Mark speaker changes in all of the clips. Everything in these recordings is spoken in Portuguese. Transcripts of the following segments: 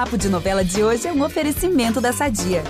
Speaker 1: Papo de Novela de hoje é um oferecimento da Sadia.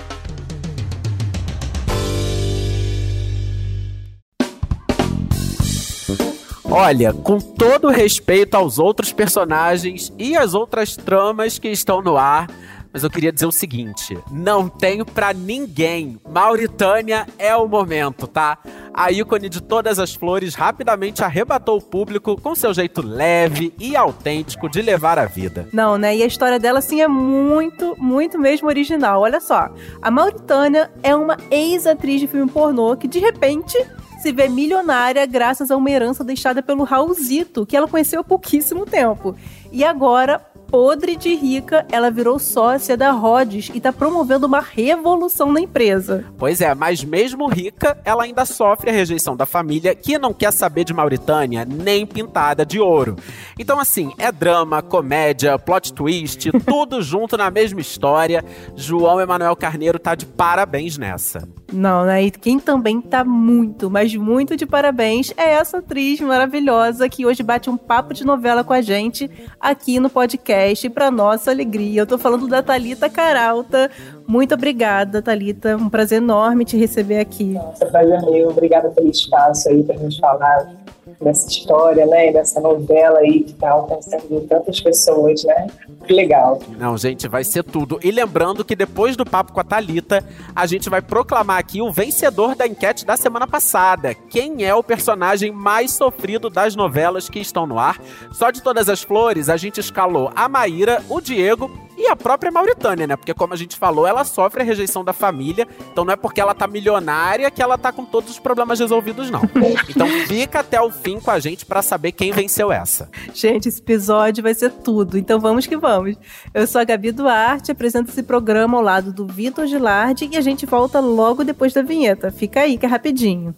Speaker 2: Olha, com todo respeito aos outros personagens e as outras tramas que estão no ar, mas eu queria dizer o seguinte: não tenho para ninguém. Mauritânia é o momento, tá? A ícone de todas as flores rapidamente arrebatou o público com seu jeito leve e autêntico de levar a vida.
Speaker 3: Não, né? E a história dela, assim, é muito, muito mesmo original. Olha só. A Mauritânia é uma ex-atriz de filme pornô que, de repente, se vê milionária graças a uma herança deixada pelo Raulzito, que ela conheceu há pouquíssimo tempo. E agora podre de rica, ela virou sócia da Rhodes e está promovendo uma revolução na empresa.
Speaker 2: Pois é, mas mesmo rica, ela ainda sofre a rejeição da família, que não quer saber de Mauritânia nem pintada de ouro. Então, assim, é drama, comédia, plot twist, tudo junto na mesma história. João Emanuel Carneiro tá de parabéns nessa.
Speaker 3: Não, né? E quem também tá muito, mas muito de parabéns é essa atriz maravilhosa que hoje bate um papo de novela com a gente aqui no podcast, para nossa alegria. Eu tô falando da Talita Caralta. Muito obrigada, Talita. Um prazer enorme te receber aqui.
Speaker 4: Nossa, prazer meu. Obrigada pelo espaço aí pra gente falar dessa história, né? Dessa novela aí que tá alcançando tantas pessoas, né? Que legal.
Speaker 2: Não, gente, vai ser tudo. E lembrando que depois do papo com a Talita, a gente vai proclamar aqui o vencedor da enquete da semana passada. Quem é o personagem mais sofrido das novelas que estão no ar? Só de todas as flores, a gente escalou a Maíra, o Diego e a própria Mauritânia, né? Porque como a gente falou, ela sofre a rejeição da família, então não é porque ela tá milionária que ela tá com todos os problemas resolvidos, não. Então fica até o fim com a gente para saber quem venceu essa.
Speaker 3: Gente, esse episódio vai ser tudo, então vamos que vamos. Eu sou a Gabi Duarte, apresento esse programa ao lado do Vitor Gilardi e a gente volta logo depois da vinheta. Fica aí que é rapidinho.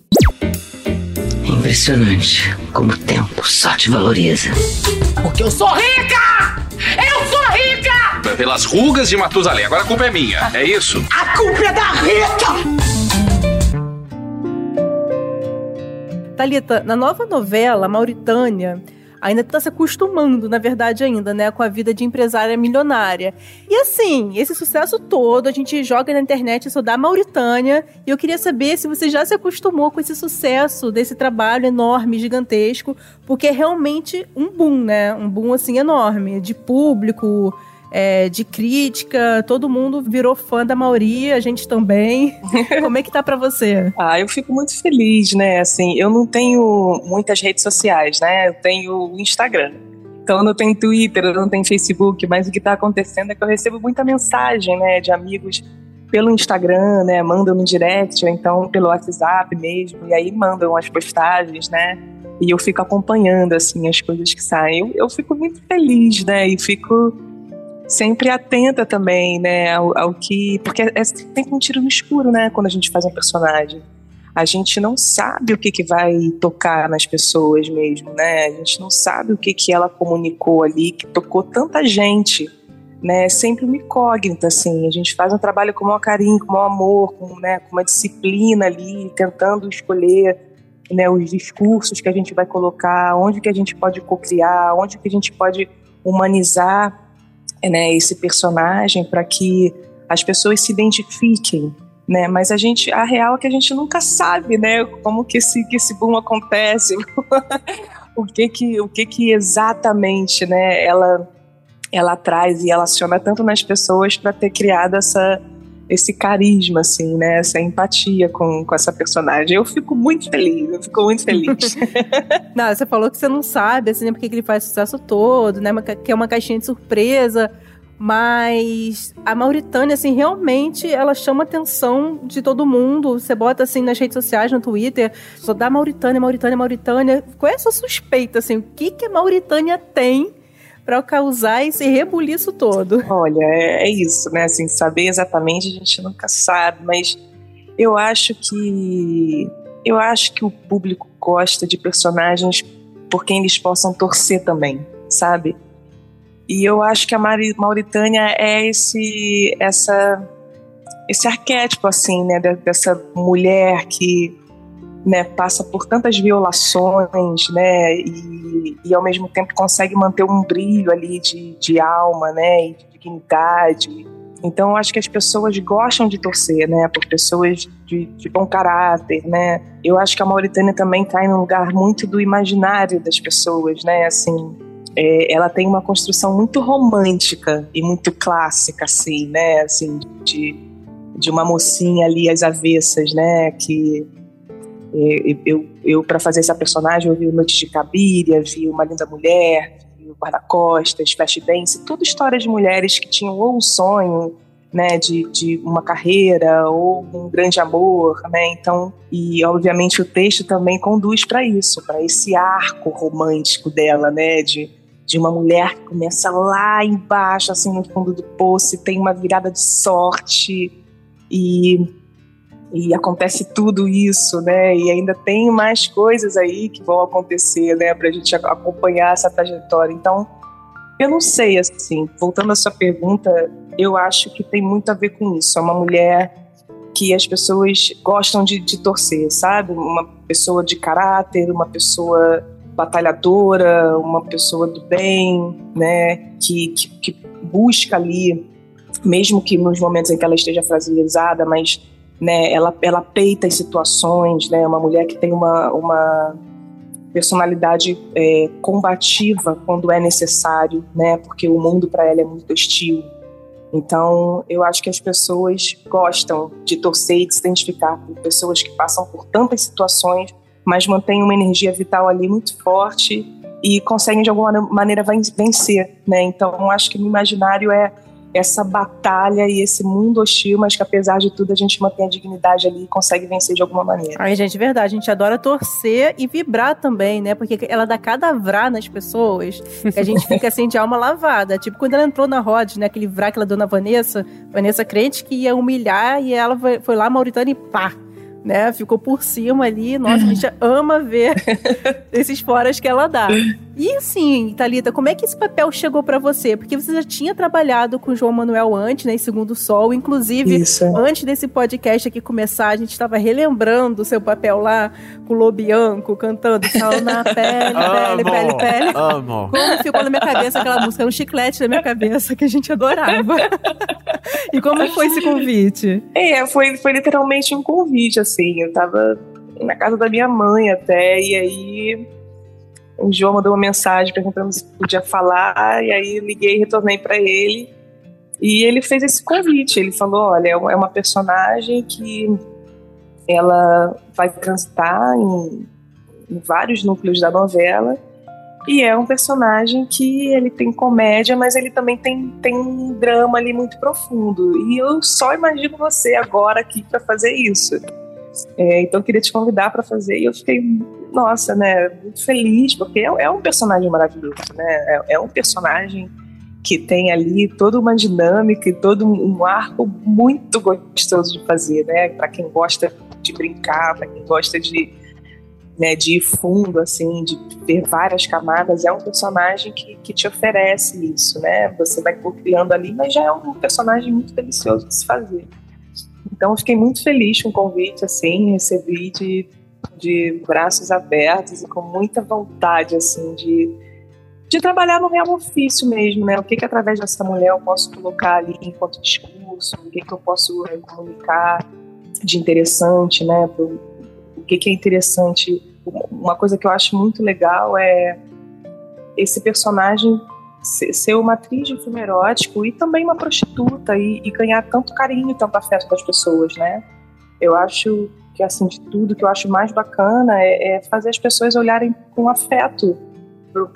Speaker 5: Impressionante como o tempo só te valoriza.
Speaker 6: Porque eu sou rica! Eu sou rica!
Speaker 7: Pelas rugas de Matusalém. Agora a culpa é minha, é isso?
Speaker 6: A culpa é da Rita!
Speaker 3: Thalita, na nova novela, Mauritânia, ainda está se acostumando, na verdade, ainda, né, com a vida de empresária milionária. E assim, esse sucesso todo, a gente joga na internet isso da Mauritânia, e eu queria saber se você já se acostumou com esse sucesso desse trabalho enorme, gigantesco, porque é realmente um boom, né? Um boom assim enorme de público, é, de crítica, todo mundo virou fã da Mauri, a gente também. Como é que tá para você?
Speaker 4: Ah, eu fico muito feliz, né? Assim, eu não tenho muitas redes sociais, né? Eu tenho o Instagram. Então eu não tenho Twitter, eu não tenho Facebook, mas o que está acontecendo é que eu recebo muita mensagem, né, de amigos pelo Instagram, né, mandam no direct ou então pelo WhatsApp mesmo, e aí mandam as postagens, né, e eu fico acompanhando assim as coisas que saem. Eu, eu fico muito feliz, né, e fico sempre atenta também, né, ao, ao que. Porque é, é sempre um tiro no escuro, né, quando a gente faz um personagem. A gente não sabe o que, que vai tocar nas pessoas mesmo, né? A gente não sabe o que, que ela comunicou ali, que tocou tanta gente, né? É sempre uma incógnita, assim. A gente faz um trabalho com o maior carinho, com o maior amor, com, né, com uma disciplina ali, tentando escolher né, os discursos que a gente vai colocar, onde que a gente pode cocriar, onde que a gente pode humanizar né, esse personagem para que as pessoas se identifiquem, né? Mas a gente, a real é que a gente nunca sabe, né, como que esse que esse boom acontece, o que que o que que exatamente, né, ela ela traz e ela aciona tanto nas pessoas para ter criado essa esse carisma, assim, né? Essa empatia com, com essa personagem. Eu fico muito feliz, eu fico muito feliz.
Speaker 3: não, você falou que você não sabe, assim, né, porque ele faz sucesso todo, né? Que é uma caixinha de surpresa. Mas a Mauritânia, assim, realmente ela chama a atenção de todo mundo. Você bota assim nas redes sociais, no Twitter, só dá Mauritânia, Mauritânia, Mauritânia. Qual é a sua suspeita, assim? O que, que a Mauritânia tem para causar esse rebuliço todo?
Speaker 4: Olha, é, é isso, né? Assim, saber exatamente a gente nunca sabe, mas eu acho que eu acho que o público gosta de personagens por quem eles possam torcer também, sabe? E eu acho que a Mauritânia é esse essa esse arquétipo assim, né, dessa mulher que né, passa por tantas violações, né, e, e, ao mesmo tempo consegue manter um brilho ali de, de alma, né, e de dignidade. Então, eu acho que as pessoas gostam de torcer, né, por pessoas de, de bom caráter, né. Eu acho que a Mauritânia também está em um lugar muito do imaginário das pessoas, né, assim. É, ela tem uma construção muito romântica e muito clássica, assim, né, assim, de, de uma mocinha ali às avessas, né, que é, eu, eu para fazer essa personagem, eu vi o Noite de Cabiria, vi Uma Linda Mulher, vi o Guarda-Costas, Flashdance, tudo história de mulheres que tinham ou um sonho, né, de, de uma carreira ou um grande amor, né? Então, e obviamente o texto também conduz para isso, para esse arco romântico dela, né, de, de uma mulher que começa lá embaixo, assim no fundo do poço, e tem uma virada de sorte e e acontece tudo isso, né? E ainda tem mais coisas aí que vão acontecer, né? Para a gente acompanhar essa trajetória. Então, eu não sei, assim, voltando à sua pergunta, eu acho que tem muito a ver com isso. É uma mulher que as pessoas gostam de, de torcer, sabe? Uma pessoa de caráter, uma pessoa batalhadora, uma pessoa do bem, né? Que, que, que busca ali, mesmo que nos momentos em que ela esteja fragilizada, mas né? Ela, ela peita as situações, né? Uma mulher que tem uma, uma personalidade é, combativa quando é necessário, né? Porque o mundo para ela é muito hostil. Então, eu acho que as pessoas gostam de torcer e de se identificar com pessoas que passam por tantas situações, mas mantêm uma energia vital ali muito forte e conseguem de alguma maneira vencer, né? Então, acho que no imaginário é essa batalha e esse mundo hostil, mas que apesar de tudo a gente mantém a dignidade ali e consegue vencer de alguma maneira.
Speaker 3: Ai, gente, verdade. A gente adora torcer e vibrar também, né? Porque ela dá cada vrá nas pessoas que a gente fica assim de alma lavada. Tipo quando ela entrou na Rod, né? Aquele vrá que ela deu na Vanessa, Vanessa crente que ia humilhar e ela foi, foi lá, Mauritânia, e pá! né? Ficou por cima ali. Nossa, a gente ama ver esses foras que ela dá. E assim, Thalita, como é que esse papel chegou para você? Porque você já tinha trabalhado com o João Manuel antes, né, em Segundo Sol. Inclusive, Isso. antes desse podcast aqui começar, a gente estava relembrando o seu papel lá com o Lobianco, cantando Sal na pele, pele, pele, pele.
Speaker 2: Amo.
Speaker 3: Como ficou na minha cabeça aquela música? Um chiclete na minha cabeça que a gente adorava. e como foi esse convite?
Speaker 4: É, foi, foi literalmente um convite, assim. Eu tava na casa da minha mãe até, e aí o João mandou uma mensagem perguntando se podia falar, e aí liguei e retornei para ele. E ele fez esse convite. Ele falou: olha, é uma personagem que ela vai transitar em, em vários núcleos da novela. E é um personagem que ele tem comédia, mas ele também tem, tem um drama ali muito profundo. E eu só imagino você agora aqui para fazer isso. É, então eu queria te convidar para fazer e eu fiquei, nossa, né, muito feliz, porque é, é um personagem maravilhoso, né? É, é, um personagem que tem ali toda uma dinâmica e todo um arco muito gostoso de fazer, né? Para quem gosta de brincar, para quem gosta de, né, de ir fundo, assim, de ter várias camadas, é um personagem que, que te oferece isso, né? Você vai criando ali, mas já é um personagem muito delicioso de se fazer. Então, eu fiquei muito feliz com o convite, assim, recebi de, de braços abertos e com muita vontade, assim, de, de trabalhar no real ofício mesmo, né? O que que através dessa mulher eu posso colocar ali enquanto discurso, o que que eu posso é, comunicar de interessante, né? O que que é interessante. Uma coisa que eu acho muito legal é esse personagem ser uma atriz de filme erótico e também uma prostituta e, e ganhar tanto carinho e tanto afeto das pessoas, né? Eu acho que, assim, de tudo que eu acho mais bacana é, é fazer as pessoas olharem com afeto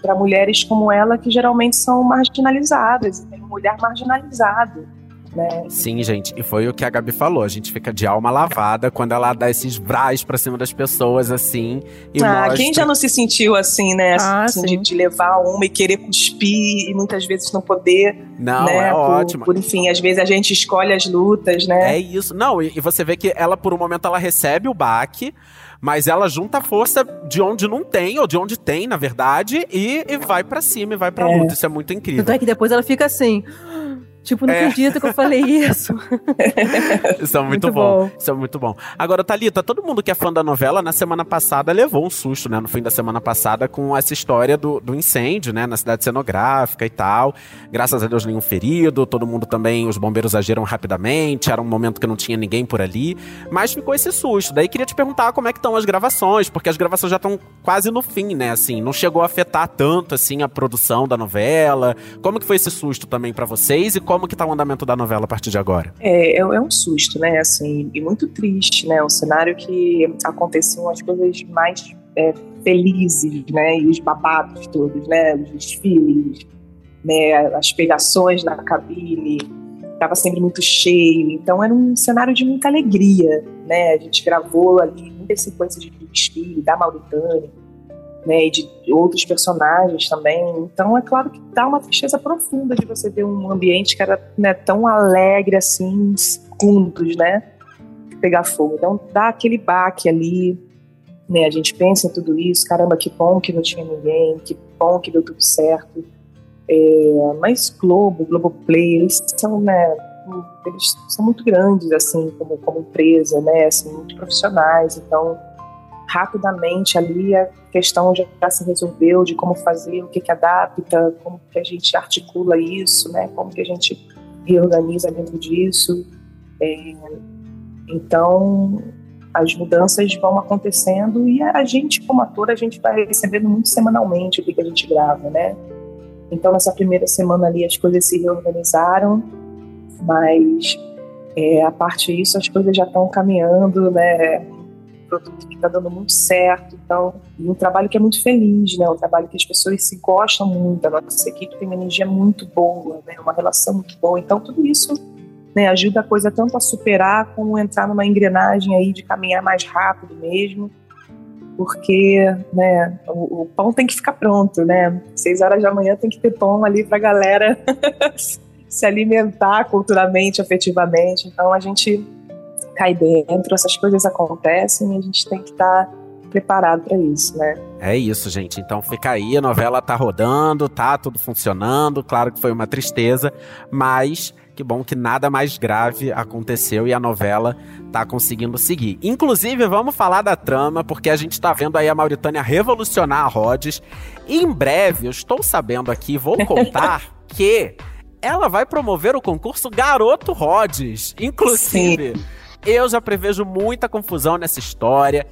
Speaker 4: para mulheres como ela que geralmente são marginalizadas, tem um olhar marginalizado né?
Speaker 2: Sim, gente, e foi o que a Gabi falou. A gente fica de alma lavada quando ela dá esses vrais pra cima das pessoas, assim. E
Speaker 4: ah,
Speaker 2: mostra...
Speaker 4: quem já não se sentiu assim, né? Ah, assim, de, de, levar uma e querer cuspir e muitas vezes não poder.
Speaker 2: Não,
Speaker 4: né?
Speaker 2: é por, ótimo.
Speaker 4: Por, enfim, às vezes a gente escolhe as lutas, né?
Speaker 2: É isso. Não, e, e você vê que ela, por um momento, ela recebe o baque mas ela junta a força de onde não tem, ou de onde tem, na verdade, e, e vai para cima, e vai pra é. luta. Isso é muito incrível.
Speaker 3: Tanto é que depois ela fica assim Tipo, não
Speaker 2: É.
Speaker 3: acredito que eu falei isso.
Speaker 2: Isso é muito,
Speaker 3: Muito
Speaker 2: bom.
Speaker 3: bom.
Speaker 2: Isso é muito bom. Agora, Thalita, todo mundo que é fã da novela, na semana passada levou um susto, né? No fim da semana passada, com essa história do, do incêndio, né? Na cidade cenográfica e tal. Graças a Deus, nenhum ferido. Todo mundo também, os bombeiros agiram rapidamente. Era um momento que não tinha ninguém por ali. Mas ficou esse susto. Daí queria te perguntar como é que estão as gravações, porque as gravações já estão quase no fim, né? Assim, não chegou a afetar tanto, assim, a produção da novela. Como que foi esse susto também pra vocês e como que tá o andamento da novela a partir de agora?
Speaker 4: É, é, é um susto, né? Assim, e muito triste, né? Um cenário que aconteciam as coisas mais é, felizes, né? E os babados todos, né? Os desfiles, né? As pegações na cabine, estava sempre muito cheio. Então era um cenário de muita alegria, né? A gente gravou ali muitas sequências de desfile da Mauritânia, né? E de outros personagens também. Então é claro que dá uma tristeza profunda de você ver um ambiente que era né, tão alegre assim, em segundos, né? Pegar fogo. Então dá aquele baque ali, né? A gente pensa em tudo isso, caramba, que bom que não tinha ninguém, que bom que deu tudo certo. É, mas Globo, Globoplay, eles são, né, eles são muito grandes, assim, como, como empresa, né, assim, muito profissionais, então rapidamente ali a questão já, já se resolveu de como fazer, o que que adapta, como que a gente articula isso, né, como que a gente reorganiza dentro disso. É, então, as mudanças vão acontecendo e a gente, como ator, a gente vai recebendo muito semanalmente o que, que a gente grava, né? Então, nessa primeira semana ali, as coisas se reorganizaram, mas é, a parte disso, as coisas já estão caminhando, né? Produto que está dando muito certo, então, e um trabalho que é muito feliz, né? Um trabalho que as pessoas se gostam muito, a nossa equipe tem uma energia muito boa, né? Uma relação muito boa, então tudo isso né, ajuda a coisa tanto a superar como entrar numa engrenagem aí de caminhar mais rápido mesmo, porque né, o, o pão tem que ficar pronto, né? Seis horas da manhã tem que ter pão ali para a galera se alimentar culturalmente, afetivamente. Então a gente cai dentro, essas coisas acontecem e a gente tem que estar preparado para isso, né?
Speaker 2: É isso, gente. Então fica aí, a novela tá rodando, tá tudo funcionando. Claro que foi uma tristeza, mas que bom que nada mais grave aconteceu e a novela tá conseguindo seguir. Inclusive, vamos falar da trama, porque a gente tá vendo aí a Mauritânia revolucionar a Rhodes. E em breve, eu estou sabendo aqui, vou contar que ela vai promover o concurso Garoto Rhodes. Inclusive, eu já prevejo muita confusão nessa história.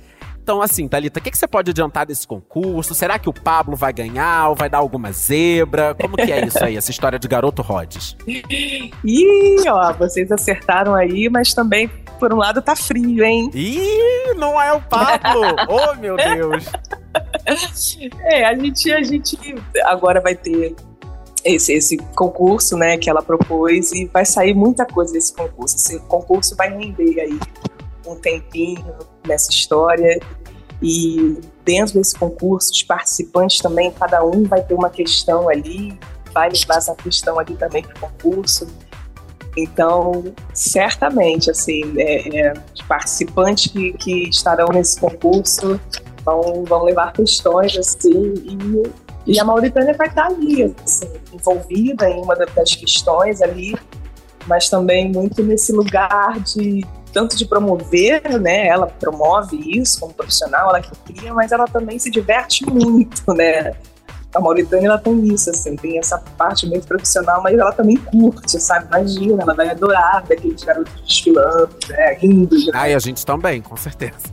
Speaker 2: Então, assim, Thalita, o que, que você pode adiantar desse concurso? Será que o Pablo vai ganhar ou vai dar alguma zebra? Como que é isso aí, essa história de garoto Rhodes?
Speaker 4: Ih, ó, vocês acertaram aí, mas também, por um lado, tá frio, hein?
Speaker 2: Ih, não é o Pablo! oh, meu Deus!
Speaker 4: É, a gente, a gente agora vai ter esse, esse concurso, né, que ela propôs e vai sair muita coisa desse concurso. Esse concurso vai render aí um tempinho nessa história e dentro desse concurso os participantes também, cada um vai ter uma questão ali, vai levar essa questão ali também para o concurso. Então, certamente, assim, é, é, os participantes que, que estarão nesse concurso vão, vão levar questões, assim, e, e a Mauritânia vai estar ali, assim, envolvida em uma das questões ali, mas também muito nesse lugar de tanto de promover, né? Ela promove isso como profissional, ela que cria, mas ela também se diverte muito, né? A Mauritânia ela tem isso, assim, tem essa parte muito profissional, mas ela também curte, sabe? Imagina, ela vai adorar ver aqueles garotos desfilando, né? Rindo. Né?
Speaker 2: Ah, e a gente também, com certeza.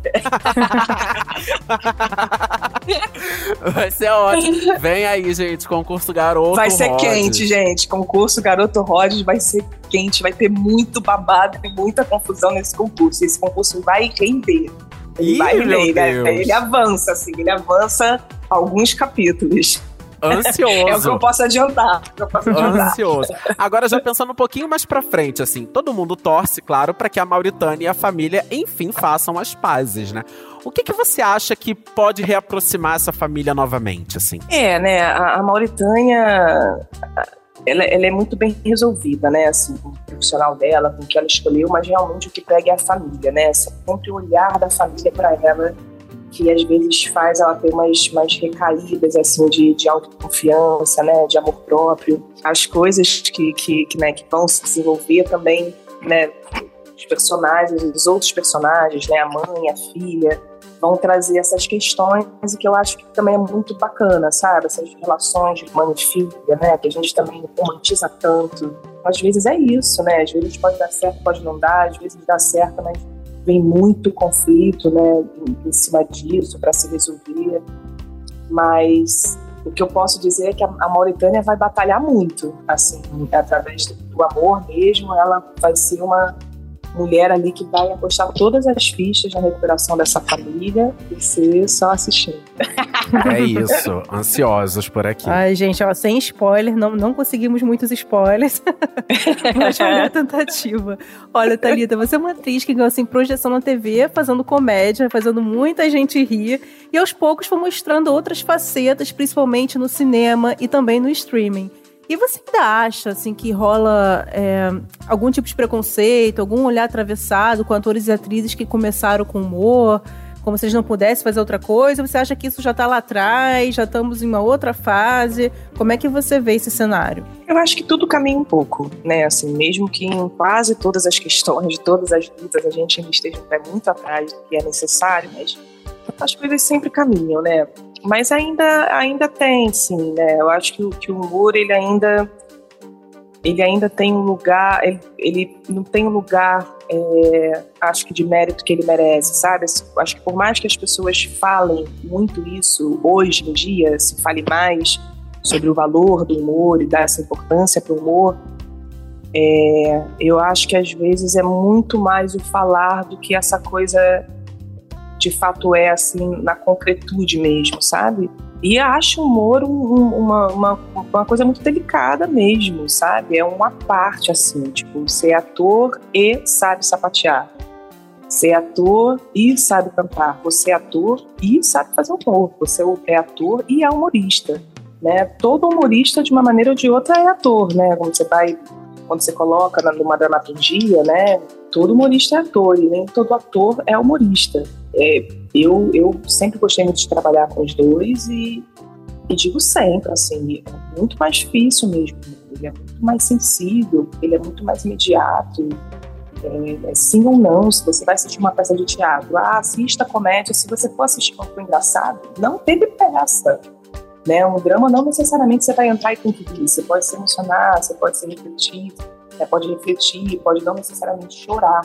Speaker 2: vai ser ótimo. Vem aí, gente, concurso Garoto
Speaker 4: Vai ser
Speaker 2: Rhodes.
Speaker 4: quente, gente. Concurso Garoto Rhodes vai ser quente, vai ter muito babado e muita confusão nesse concurso. Esse concurso vai render. Ele
Speaker 2: Ih,
Speaker 4: vai
Speaker 2: meu
Speaker 4: render, né?
Speaker 2: Deus.
Speaker 4: ele avança, assim, ele avança alguns capítulos.
Speaker 2: Ansioso.
Speaker 4: É o que eu posso adiantar. que eu posso adiantar.
Speaker 2: Ansioso. Agora, já pensando um pouquinho mais pra frente, assim, todo mundo torce, claro, pra que a Mauritânia e a família, enfim, façam as pazes, né? O que, que você acha que pode reaproximar essa família novamente, assim?
Speaker 4: É, né? A, a Mauritânia, ela, ela é muito bem resolvida, né? Assim, com o profissional dela, com o que ela escolheu, mas realmente o que pega é a família, né? Sempre o olhar da família para ela que às vezes faz ela ter umas, umas recaídas assim de, de autoconfiança, né, de amor próprio. As coisas que, que, que, né, que vão se desenvolver também, né, os personagens, os outros personagens, né, a mãe, a filha, vão trazer essas questões e que eu acho que também é muito bacana, sabe? Essas relações de mãe e filha, né, que a gente também romantiza tanto. Às vezes é isso, né? Às vezes pode dar certo, pode não dar, às vezes dá certo, mas vem muito conflito né, em, cima disso para se resolver. Mas o que eu posso dizer é que a, a Mauritânia vai batalhar muito, assim, através do, do amor mesmo, ela vai ser uma mulher ali que vai apostar todas as fichas na recuperação dessa família e ser só assistindo.
Speaker 2: É isso, ansiosos por aqui.
Speaker 3: Ai, gente, ó, sem spoiler, não, não conseguimos muitos spoilers, mas foi a tentativa. Olha, Thalita, você é uma atriz que ganhou assim, projeção na TV, fazendo comédia, fazendo muita gente rir, e aos poucos foi mostrando outras facetas, principalmente no cinema e também no streaming. E você ainda acha, assim, que rola é, algum tipo de preconceito, algum olhar atravessado com atores e atrizes que começaram com humor, como se eles não pudessem fazer outra coisa? Você acha que isso já está lá atrás, já estamos em uma outra fase? Como é que você vê esse cenário?
Speaker 4: Eu acho que tudo caminha um pouco, né? Assim, mesmo que em quase todas as questões, todas as lutas, a gente ainda esteja muito atrás do que é necessário, mas as coisas sempre caminham, né? Mas ainda, ainda tem, sim, né? Eu acho que, que o humor, ele ainda ele ainda tem um lugar, ele, ele não tem um lugar, é, acho que de mérito que ele merece, sabe? Acho que por mais que as pessoas falem muito isso hoje em dia, se fale mais sobre o valor do humor e dar essa importância para o humor, é, eu acho que às vezes é muito mais o falar do que essa coisa de fato é assim na concretude mesmo, sabe? E acho o humor um, uma, uma, uma, coisa muito delicada mesmo, sabe? É uma parte assim, tipo, ser ator e sabe sapatear. Ser ator e sabe cantar. Você é ator e sabe fazer humor. Você é ator e é humorista. Né? Todo humorista, de uma maneira ou de outra, é ator, né? Quando você vai, quando você coloca numa dramaturgia, né? Todo humorista é ator e nem todo ator é humorista. É, eu, eu sempre gostei muito de trabalhar com os dois e, e digo sempre, assim, é muito mais difícil mesmo. Ele é muito mais sensível, ele é muito mais imediato. É, é sim ou não, se você vai assistir uma peça de teatro, ah, assista comédia, se você for assistir coisa engraçado, não teve peça. Né? Um drama não necessariamente você vai entrar e tem você pode se emocionar, você pode se refletir, você pode refletir, pode não necessariamente chorar.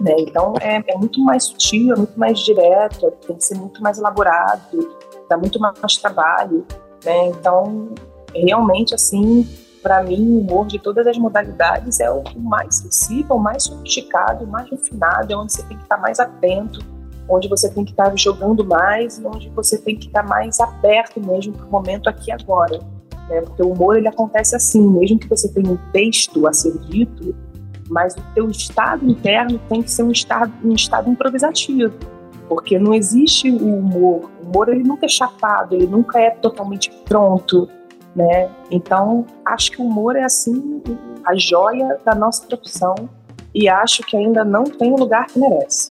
Speaker 4: Né? Então é, é, muito mais sutil, é muito mais direto, tem que ser muito mais elaborado, dá muito mais trabalho. Né? Então, realmente, assim, para mim, o humor de todas as modalidades é o mais sensível, o mais sofisticado, o mais refinado, é onde você tem que estar mais atento, onde você tem que estar jogando mais, onde você tem que estar mais aberto mesmo para o momento aqui agora. Né? Porque o humor ele acontece assim, mesmo que você tenha um texto a ser dito, mas o teu estado interno tem que ser um estado, um estado improvisativo, porque não existe o humor. O humor ele nunca é chapado, ele nunca é totalmente pronto, né? Então acho que o humor é assim a joia da nossa profissão e acho que ainda não tem o lugar que merece.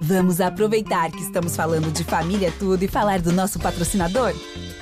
Speaker 1: Vamos aproveitar que estamos falando de família tudo e falar do nosso patrocinador?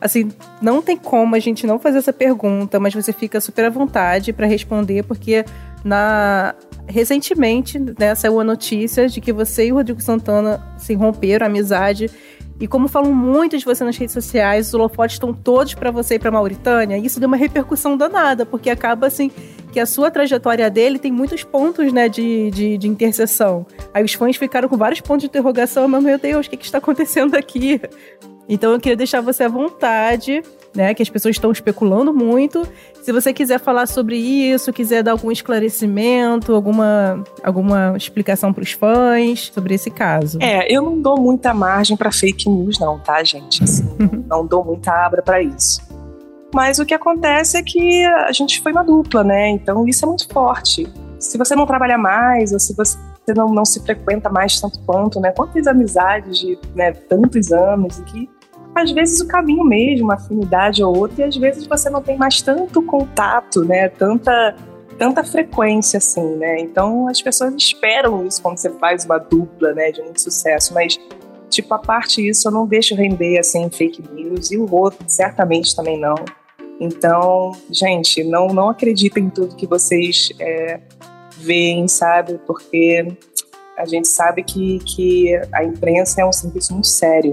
Speaker 3: assim, não tem como a gente não fazer essa pergunta, mas você fica super à vontade para responder, porque na recentemente né, saiu a notícia de que você e o Rodrigo Santana se romperam, a amizade. E como falam muito de você nas redes sociais, os holofotes estão todos para você e para Mauritânia, isso deu uma repercussão danada, porque acaba assim que a sua trajetória dele tem muitos pontos né, de, de, de interseção. Aí os fãs ficaram com vários pontos de interrogação, mas meu Deus, o que, que está acontecendo aqui? Então eu queria deixar você à vontade né? Que as pessoas estão especulando muito. Se você quiser falar sobre isso, quiser dar algum esclarecimento, alguma, alguma explicação para os fãs sobre esse caso.
Speaker 4: É, eu não dou muita margem para fake news, não, tá, gente? Assim, não dou muita abra para isso. Mas o que acontece é que a gente foi uma dupla, né? Então isso é muito forte. Se você não trabalha mais, ou se você não, não se frequenta mais tanto quanto, né? Quantas amizades de né, tantos anos e que às vezes o caminho mesmo, afinidade ou outra, e às vezes você não tem mais tanto contato, né? Tanta, tanta frequência assim, né? Então as pessoas esperam isso quando você faz uma dupla, né? De muito sucesso, mas tipo, a parte disso eu não deixo render assim fake news e o outro certamente também não. Então, gente, não, não acreditem em tudo que vocês é, veem, sabe? Porque a gente sabe que, que a imprensa é um serviço muito sério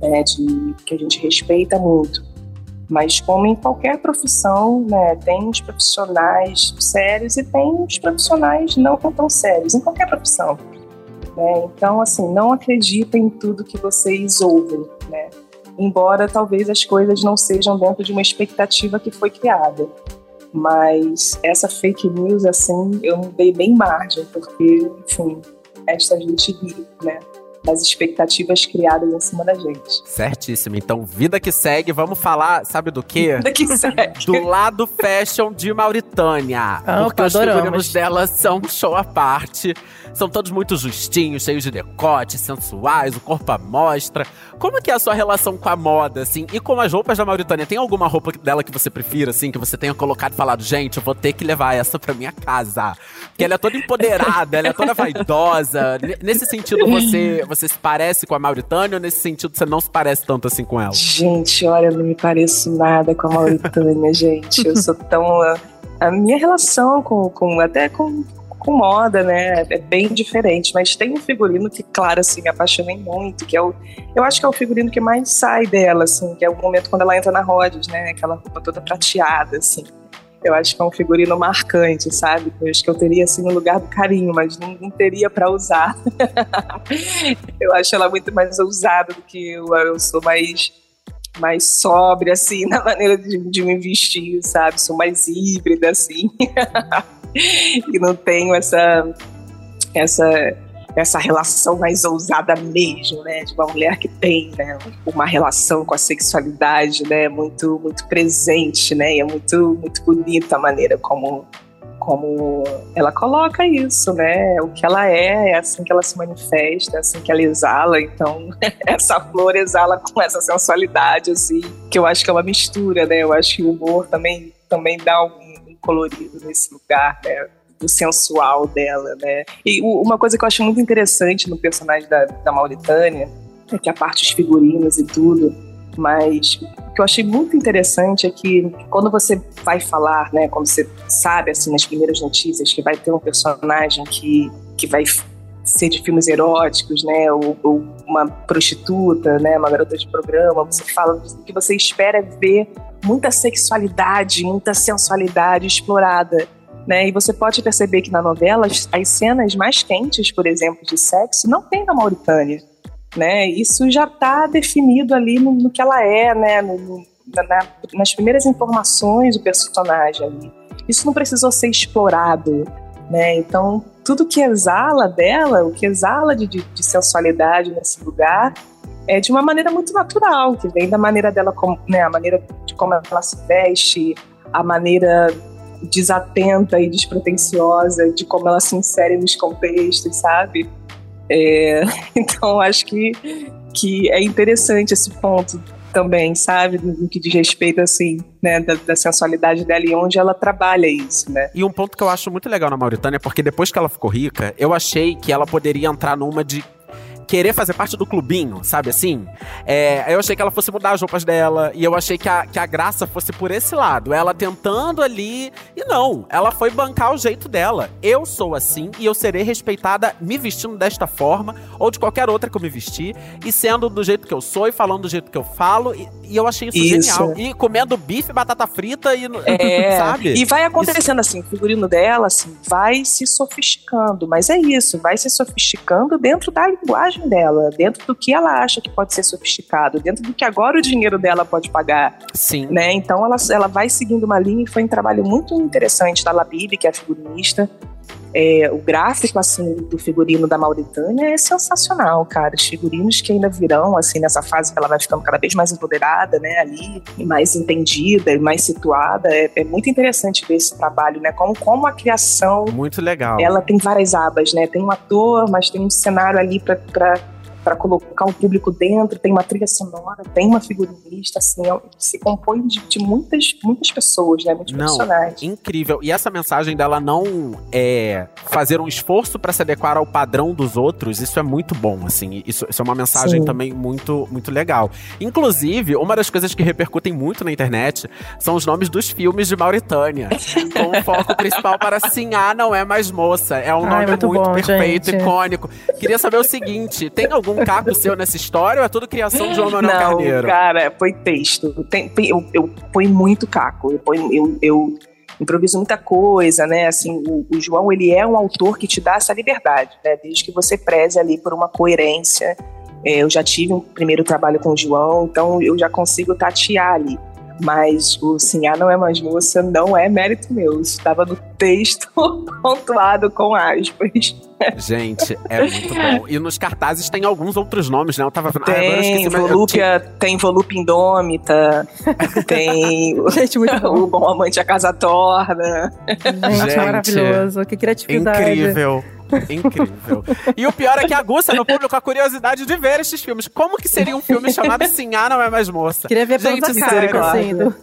Speaker 4: né, de, que a gente respeita muito. Mas como em qualquer profissão, né, tem os profissionais sérios e tem os profissionais não tão sérios, em qualquer profissão. Né? Então, assim, não acreditem em tudo que vocês ouvem, né? Embora talvez as coisas não sejam dentro de uma expectativa que foi criada. Mas essa fake news, assim, eu dei bem margem, porque, enfim, esta gente vive, né? Das expectativas criadas em cima da gente.
Speaker 2: Certíssimo. Então, vida que segue, vamos falar, sabe do quê?
Speaker 4: Vida que segue.
Speaker 2: Do lado fashion de Mauritânia.
Speaker 3: Ah,
Speaker 2: porque os figurinos dela são um show à parte. São todos muito justinhos, cheios de decote, sensuais, o corpo à mostra. Como que é a sua relação com a moda, assim, e com as roupas da Mauritânia? Tem alguma roupa dela que você prefira, assim, que você tenha colocado e falado, gente, eu vou ter que levar essa pra minha casa? Porque ela é toda empoderada, ela é toda vaidosa. Nesse sentido, você, você se parece com a Mauritânia ou nesse sentido você não se parece tanto assim com ela?
Speaker 4: Gente, olha, eu não me pareço nada com a Mauritânia, gente. Eu sou tão. A minha relação com, com até com, com moda, né? É bem diferente, mas tem um figurino que, claro, assim, me apaixonei muito, que é o. Eu acho que é o figurino que mais sai dela, assim, que é o momento quando ela entra na Rhodes, né? Aquela roupa toda prateada, assim. Eu acho que é um figurino marcante, sabe? Eu acho que eu teria assim no lugar do carinho, mas não, não teria para usar. eu acho ela muito mais ousada do que eu. Eu sou mais mais sóbria, assim, na maneira de, de me vestir, sabe? Sou mais híbrida, assim. e não tenho essa, essa, essa relação mais ousada mesmo, né? De uma mulher que tem né, uma relação com a sexualidade, né? Muito, muito presente, né? E é muito, muito bonita a maneira como como ela coloca isso, né? O que ela é, é assim que ela se manifesta, é assim que ela exala. Então, essa flor exala com essa sensualidade, assim, que eu acho que é uma mistura, né? Eu acho que o humor também, também dá um colorido nesse lugar, né? do sensual dela, né? E uma coisa que eu acho muito interessante no personagem da, da Mauritânia é que a parte dos figurinos e tudo, mas o que eu achei muito interessante é que quando você vai falar, né, quando você sabe assim nas primeiras notícias que vai ter um personagem que, que vai ser de filmes eróticos, né, ou, ou uma prostituta, né, uma garota de programa, você fala que você espera ver muita sexualidade, muita sensualidade explorada. Né? E você pode perceber que na novela as, as cenas mais quentes, por exemplo, de sexo, não tem na Mauritânia. Né? Isso já está definido ali no, no, que ela é, né? No, na, nas primeiras informações do personagem ali. Isso não precisou ser explorado. Né? Então, tudo que exala dela, o que exala de, de, de sensualidade nesse lugar, é de uma maneira muito natural, que vem da maneira dela, como, né, a maneira de como ela se veste, a maneira desatenta e despretensiosa de como ela se insere nos contextos, sabe? É, então, acho que, que é interessante esse ponto também, sabe? No que diz respeito, assim, né, da, da, sensualidade dela e onde ela trabalha isso, né?
Speaker 2: E um ponto que eu acho muito legal na Mauritânia, porque depois que ela ficou rica, eu achei que ela poderia entrar numa de querer fazer parte do clubinho, sabe assim? É, eu achei que ela fosse mudar as roupas dela, e eu achei que a, que a graça fosse por esse lado. Ela tentando ali. E não, ela foi bancar o jeito dela. Eu sou assim e eu serei respeitada me vestindo desta forma, ou de qualquer outra que eu me vestir, e sendo do jeito que eu sou e falando do jeito que eu falo. E, e eu achei isso, isso, genial. E comendo bife, batata frita e.
Speaker 4: É, sabe? E vai acontecendo isso. assim, o figurino dela, assim, vai se sofisticando. Mas é isso, vai se sofisticando dentro da linguagem linguagem dela, dentro do que ela acha que pode ser sofisticado, dentro do que agora o dinheiro dela pode pagar.
Speaker 2: Sim.
Speaker 4: Né? Então ela, ela vai seguindo uma linha e foi um trabalho muito interessante da Labib, que é a figurinista, é, o gráfico assim do figurino da Mauritânia é sensacional, cara. Os figurinos que ainda virão assim nessa fase que ela vai ficando cada vez mais empoderada, né, ali, e mais entendida e mais situada. É, é, muito interessante ver esse trabalho, né? Como como a criação
Speaker 2: muito legal.
Speaker 4: Ela tem várias abas, né? Tem um ator, mas tem um cenário ali para para colocar um público dentro, tem uma trilha sonora, tem uma figurinista, assim, é se compõe de, de muitas, muitas pessoas, né? Muitos
Speaker 2: não,
Speaker 4: profissionais.
Speaker 2: Incrível. E essa mensagem dela não é fazer um esforço para se adequar ao padrão dos outros, isso é muito bom, assim. Isso, isso é uma mensagem Sim. também muito, muito legal. Inclusive, uma das coisas que repercutem muito na internet são os nomes dos filmes de Mauritânia. com o foco principal para sim, ah, não é mais moça. É um Ai, nome muito, muito bom, perfeito, gente. icônico. Queria saber o seguinte: tem algum um caco seu nessa história ou é tudo criação de João Manuel
Speaker 4: Não,
Speaker 2: Carneiro?
Speaker 4: cara, foi texto. Tem, eu, eu ponho muito caco. Eu, ponho, eu, eu improviso muita coisa, né? Assim, o, o, João, ele é um autor que te dá essa liberdade, né? Desde que você preze ali por uma coerência. É, eu já tive um primeiro trabalho com o João, então eu já consigo tatear ali. Mas o Sim, ah, não é mais moça não é mérito meu. Estava no texto pontuado com aspas.
Speaker 2: Gente, é muito bom. E nos cartazes tem alguns outros nomes, né? Eu tava vendo.
Speaker 4: Tem, ah, esqueci, Volúpia, tinha... tem Volúpia Indômita, tem
Speaker 3: Gente, muito bom.
Speaker 4: o Bom Amante a Casa Torna.
Speaker 3: Gente, Gente maravilhoso. Que criatividade.
Speaker 2: Incrível. Incrível. E o pior é que aguça no público a curiosidade de ver esses filmes. Como que seria um filme chamado Sim, Ah, Não É Mais Moça?
Speaker 3: Queria ver Gente, sério. Assim, do...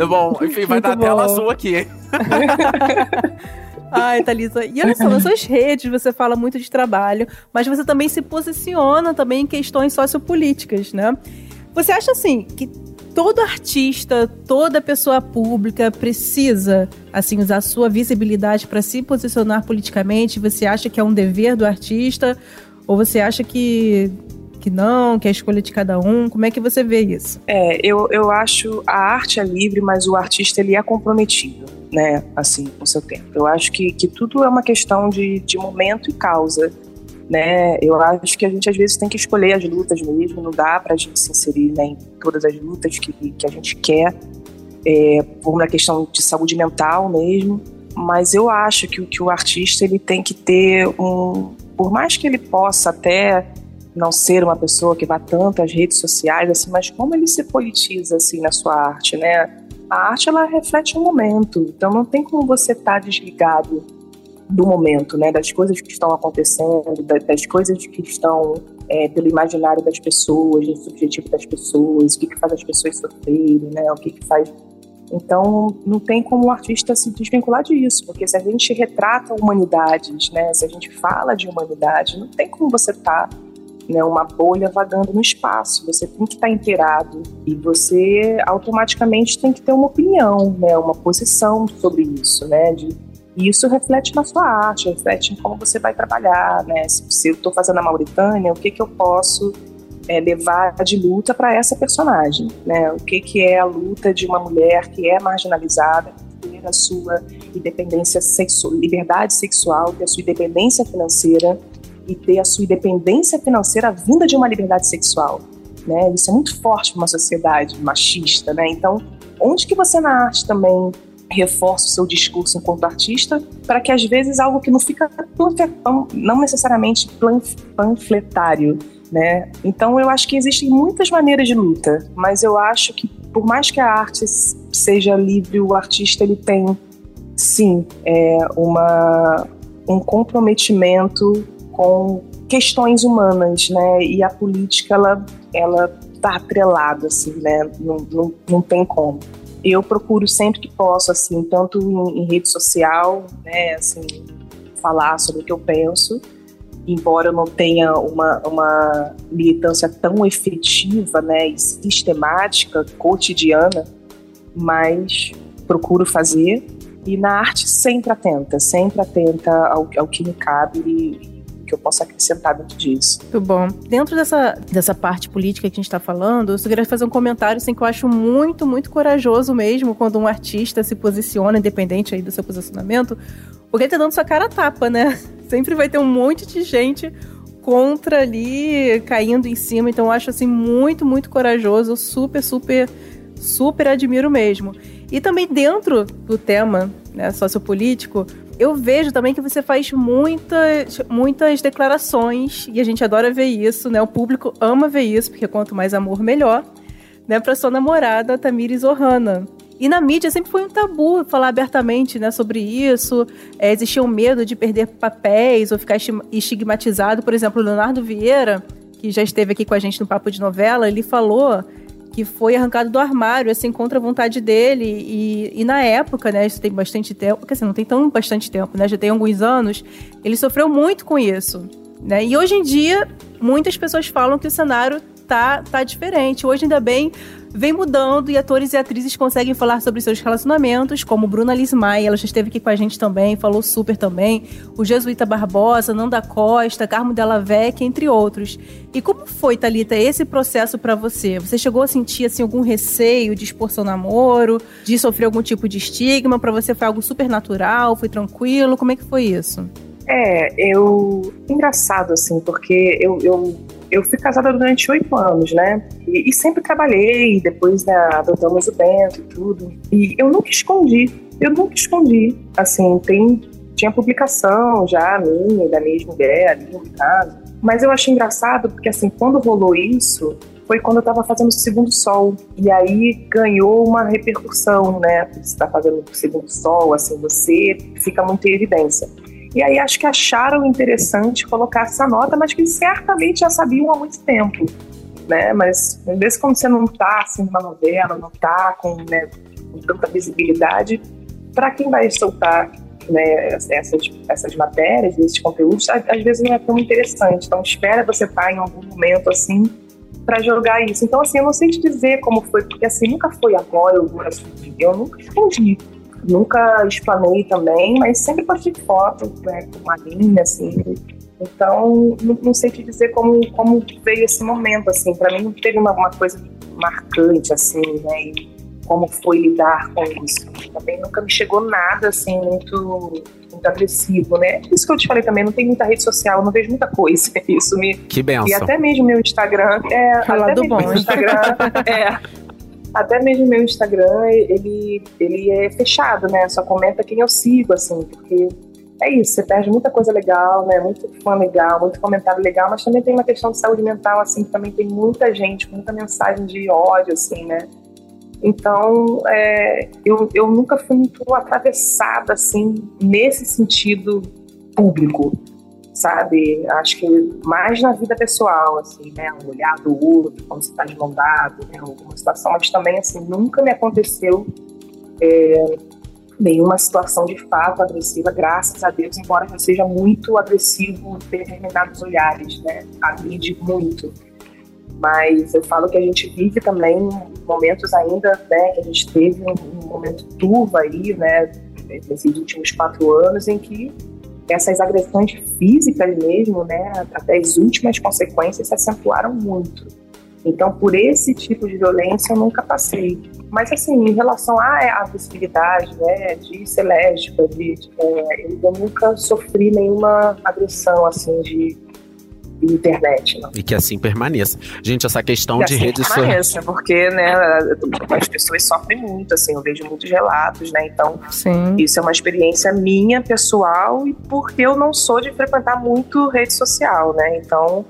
Speaker 2: Bom, enfim, vai Muito dar bom. tela azul aqui.
Speaker 3: Ai, Thalisa. E olha só, nas suas redes você fala muito de trabalho, mas você também se posiciona também em questões sociopolíticas, né? Você acha assim que todo artista, toda pessoa pública precisa assim usar sua visibilidade para se posicionar politicamente? Você acha que é um dever do artista ou você acha que que não, que é a escolha de cada um? Como é que você vê isso?
Speaker 4: É, eu, eu acho a arte é livre, mas o artista ele é comprometido, né? Assim, com seu tempo. Eu acho que, que tudo é uma questão de, de momento e causa né? Eu acho que a gente às vezes tem que escolher as lutas mesmo, não dá para a gente se inserir né, em todas as lutas que, que a gente quer, é, por uma questão de saúde mental mesmo. Mas eu acho que, que o artista ele tem que ter um, por mais que ele possa até não ser uma pessoa que vá tanto às redes sociais assim, mas como ele se politiza assim na sua arte, né? A arte ela reflete um momento, então não tem como você estar tá desligado do momento, né, das coisas que estão acontecendo, das coisas que estão é, pelo imaginário das pessoas, do subjetivo das pessoas, o que, que faz as pessoas sofrerem, né, o que, que faz. Então, não tem como o artista se desvincular disso, porque se a gente retrata humanidades, né, se a gente fala de humanidade, não tem como você estar tá, né, uma bolha vagando no espaço. Você tem que estar tá inteirado e você automaticamente tem que ter uma opinião, né, uma posição sobre isso, né, de e isso reflete na sua arte, reflete em como você vai trabalhar, né? Se, eu estou fazendo a Mauritânia, o que, que eu posso é, levar de luta para essa personagem, né? O que, que é a luta de uma mulher que é marginalizada, a sua independência sexual, liberdade sexual, ter a sua independência financeira e ter a sua independência financeira vinda de uma liberdade sexual, né? Isso é muito forte para uma sociedade machista, né? Então, onde que você na arte também reforça o seu discurso enquanto artista, para que às vezes algo que não fica não necessariamente panfletário, né? Então eu acho que existem muitas maneiras de luta, mas eu acho que por mais que a arte seja livre, o artista ele tem sim é, uma um comprometimento com questões humanas, né? E a política ela ela tá atrelada assim, né? Não, não, não tem como. Eu procuro sempre que posso, assim, tanto em, em, rede social, né, assim, falar sobre o que eu penso, embora eu não tenha uma, uma militância tão efetiva, né, e sistemática, cotidiana, mas procuro fazer. E na arte sempre atenta, sempre atenta ao, ao que me cabe e, que eu possa acrescentar dentro disso.
Speaker 3: Muito bom. Dentro dessa, dessa parte política que a gente está falando, eu só queria fazer um comentário assim, que eu acho muito, muito corajoso mesmo quando um artista se posiciona, independente aí do seu posicionamento, Porque ele tá dando sua cara tapa, né? Sempre vai ter um monte de gente contra ali, caindo em cima. Então eu acho assim muito, muito corajoso. Super, super, super admiro mesmo. E também dentro do tema né, sociopolítico, eu vejo também que você faz muitas, muitas declarações e a gente adora ver isso, né? O público ama ver isso, porque quanto mais amor, melhor. Né, para sua namorada, Tamires Ohana. E na mídia sempre foi um tabu falar abertamente né, sobre isso. É, existia um medo de perder papéis ou ficar estigmatizado. Por exemplo, o Leonardo Vieira, que já esteve aqui com a gente no Papo de Novela, ele falou que foi arrancado do armário, assim, contra a vontade dele. E, e na época, né, isso tem bastante tempo, quer dizer, não tem tão bastante tempo, né, já tem alguns anos, ele sofreu muito com isso. Né? E hoje em dia, muitas pessoas falam que o cenário tá, tá diferente. Hoje, ainda bem, vem mudando e atores e atrizes conseguem falar sobre seus relacionamentos, como Bruna Lismay, ela já esteve aqui com a gente também, falou super também, o Jesuíta Barbosa, Nanda Costa, Carmo Della Vecchia, entre outros. E como foi, Talita, esse processo para você? Você chegou a sentir assim algum receio de expor seu namoro, de sofrer algum tipo de estigma? Para você foi algo super natural, foi tranquilo? Como é que foi isso?
Speaker 4: É, eu. Engraçado, assim, porque eu, eu eu fui casada durante oito anos, né? E, e, sempre trabalhei, depois né, adotamos o Bento e tudo. E eu nunca escondi, eu nunca escondi. Assim, tem, tinha publicação já minha, da minha mulher ali no caso. Mas eu achei engraçado porque, assim, quando rolou isso, foi quando eu tava fazendo o Segundo Sol. E aí ganhou uma repercussão, né? Você tá fazendo o Segundo Sol, assim, você fica muito em evidência. E aí acho que acharam interessante colocar essa nota, mas que certamente já sabiam há muito tempo. Né? Mas às vezes quando você não está assim numa novela, não está com, né, com tanta visibilidade, para quem vai soltar né, essas, essas matérias, esses conteúdos, às vezes não é tão interessante. Então espera você estar tá em algum momento assim para jogar isso. Então assim, eu não sei te dizer como foi, porque assim nunca foi agora eu, eu nunca escondi Nunca explanei também, mas sempre postei foto né, com uma linha, assim. Então, não, não, sei te dizer como, como veio esse momento, assim. Para mim, não teve uma, uma, coisa marcante, assim, né? E como foi lidar com isso. Também nunca me chegou nada, assim, muito, muito agressivo, né? Isso que eu te falei também, não tem muita rede social, não vejo muita coisa. Isso me...
Speaker 2: Que benção.
Speaker 4: E até mesmo meu Instagram... É,
Speaker 3: até mesmo bom.
Speaker 4: Instagram... é, até mesmo meu Instagram, ele, ele é fechado, né? Só comenta quem eu sigo, assim, porque é isso, você perde muita coisa legal, né? Muito fã legal, muito comentário legal, mas também tem uma questão de saúde mental, assim, que também tem muita gente, muita mensagem de ódio, assim, né? Então, é, eu, eu nunca fui muito atravessada, assim, nesse sentido público sabe? Acho que mais na vida pessoal, assim, né? O olhar do outro, quando você tá de mão né? Alguma situação, mas também, assim, nunca me aconteceu é, nenhuma situação de fato agressiva, graças a Deus, embora já seja muito agressivo determinados olhares, né? Agride muito. Mas eu falo que a gente vive também momentos ainda, né? Que a gente teve um, um momento turvo aí, né? Nesses últimos quatro anos, em que essas agressões físicas mesmo, né, até as últimas consequências se acentuaram muito. Então, por esse tipo de violência, eu nunca passei. Mas, assim, em relação à visibilidade, né, de ser lésbica, de, de é, eu nunca sofri nenhuma agressão, assim, de internet. Não.
Speaker 2: E que assim permaneça. Gente, essa questão que de assim redes
Speaker 4: sociais. porque, né, as pessoas sofrem muito, assim, eu vejo muitos relatos, né? Então,
Speaker 3: Sim.
Speaker 4: isso é uma experiência minha, pessoal, e porque eu não sou de frequentar muito rede social, né? Então,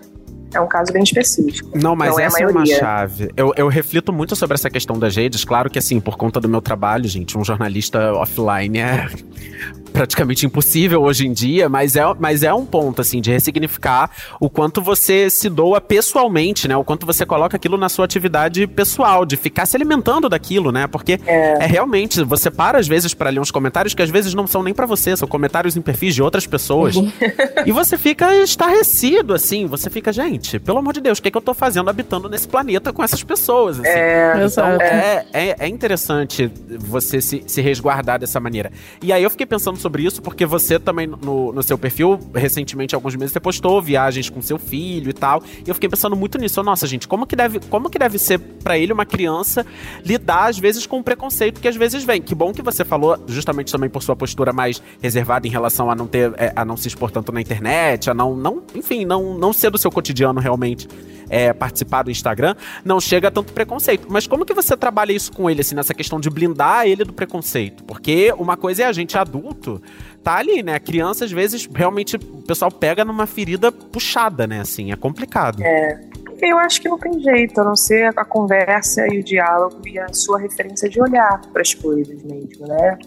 Speaker 4: é um caso bem específico.
Speaker 2: Não, mas não é essa é, é, uma chave. Eu, eu reflito muito sobre essa questão das redes. Claro que, assim, por conta do meu trabalho, gente, um jornalista offline é praticamente impossível hoje em dia, mas é, mas é um ponto, assim, de ressignificar o quanto você se doa pessoalmente, né? O quanto você coloca aquilo na sua atividade pessoal, de ficar se alimentando daquilo, né? Porque é, é realmente, você para às vezes para ler uns comentários que às vezes não são nem para você, são comentários em perfis de outras pessoas. e você fica estarrecido, assim, você fica, gente, pelo amor de Deus, o que, é que eu tô fazendo habitando nesse planeta com essas pessoas? Assim?
Speaker 4: É,
Speaker 2: então, é, é, é interessante você se, se resguardar dessa maneira. E aí eu fiquei pensando sobre isso, porque você também, no, no seu perfil, recentemente, alguns meses, você postou viagens com seu filho e tal. E eu fiquei pensando muito nisso. Nossa, gente, como que deve, como que deve ser para ele, uma criança, lidar, às vezes, com o preconceito que às vezes vem. Que bom que você falou, justamente também por sua postura mais reservada em relação a não ter, é, a não se expor tanto na internet, a não, não enfim, não, não ser do seu cotidiano realmente é, participar do Instagram, não chega a tanto preconceito. Mas como que você trabalha isso com ele, assim, nessa questão de blindar ele do preconceito? Porque uma coisa é a gente adulto tá ali, né? A criança, às vezes, realmente, o pessoal pega numa ferida puxada, né? Assim, é complicado.
Speaker 4: É. Eu acho que não tem jeito, a não ser a conversa e o diálogo e a sua referência de olhar para as coisas mesmo, né?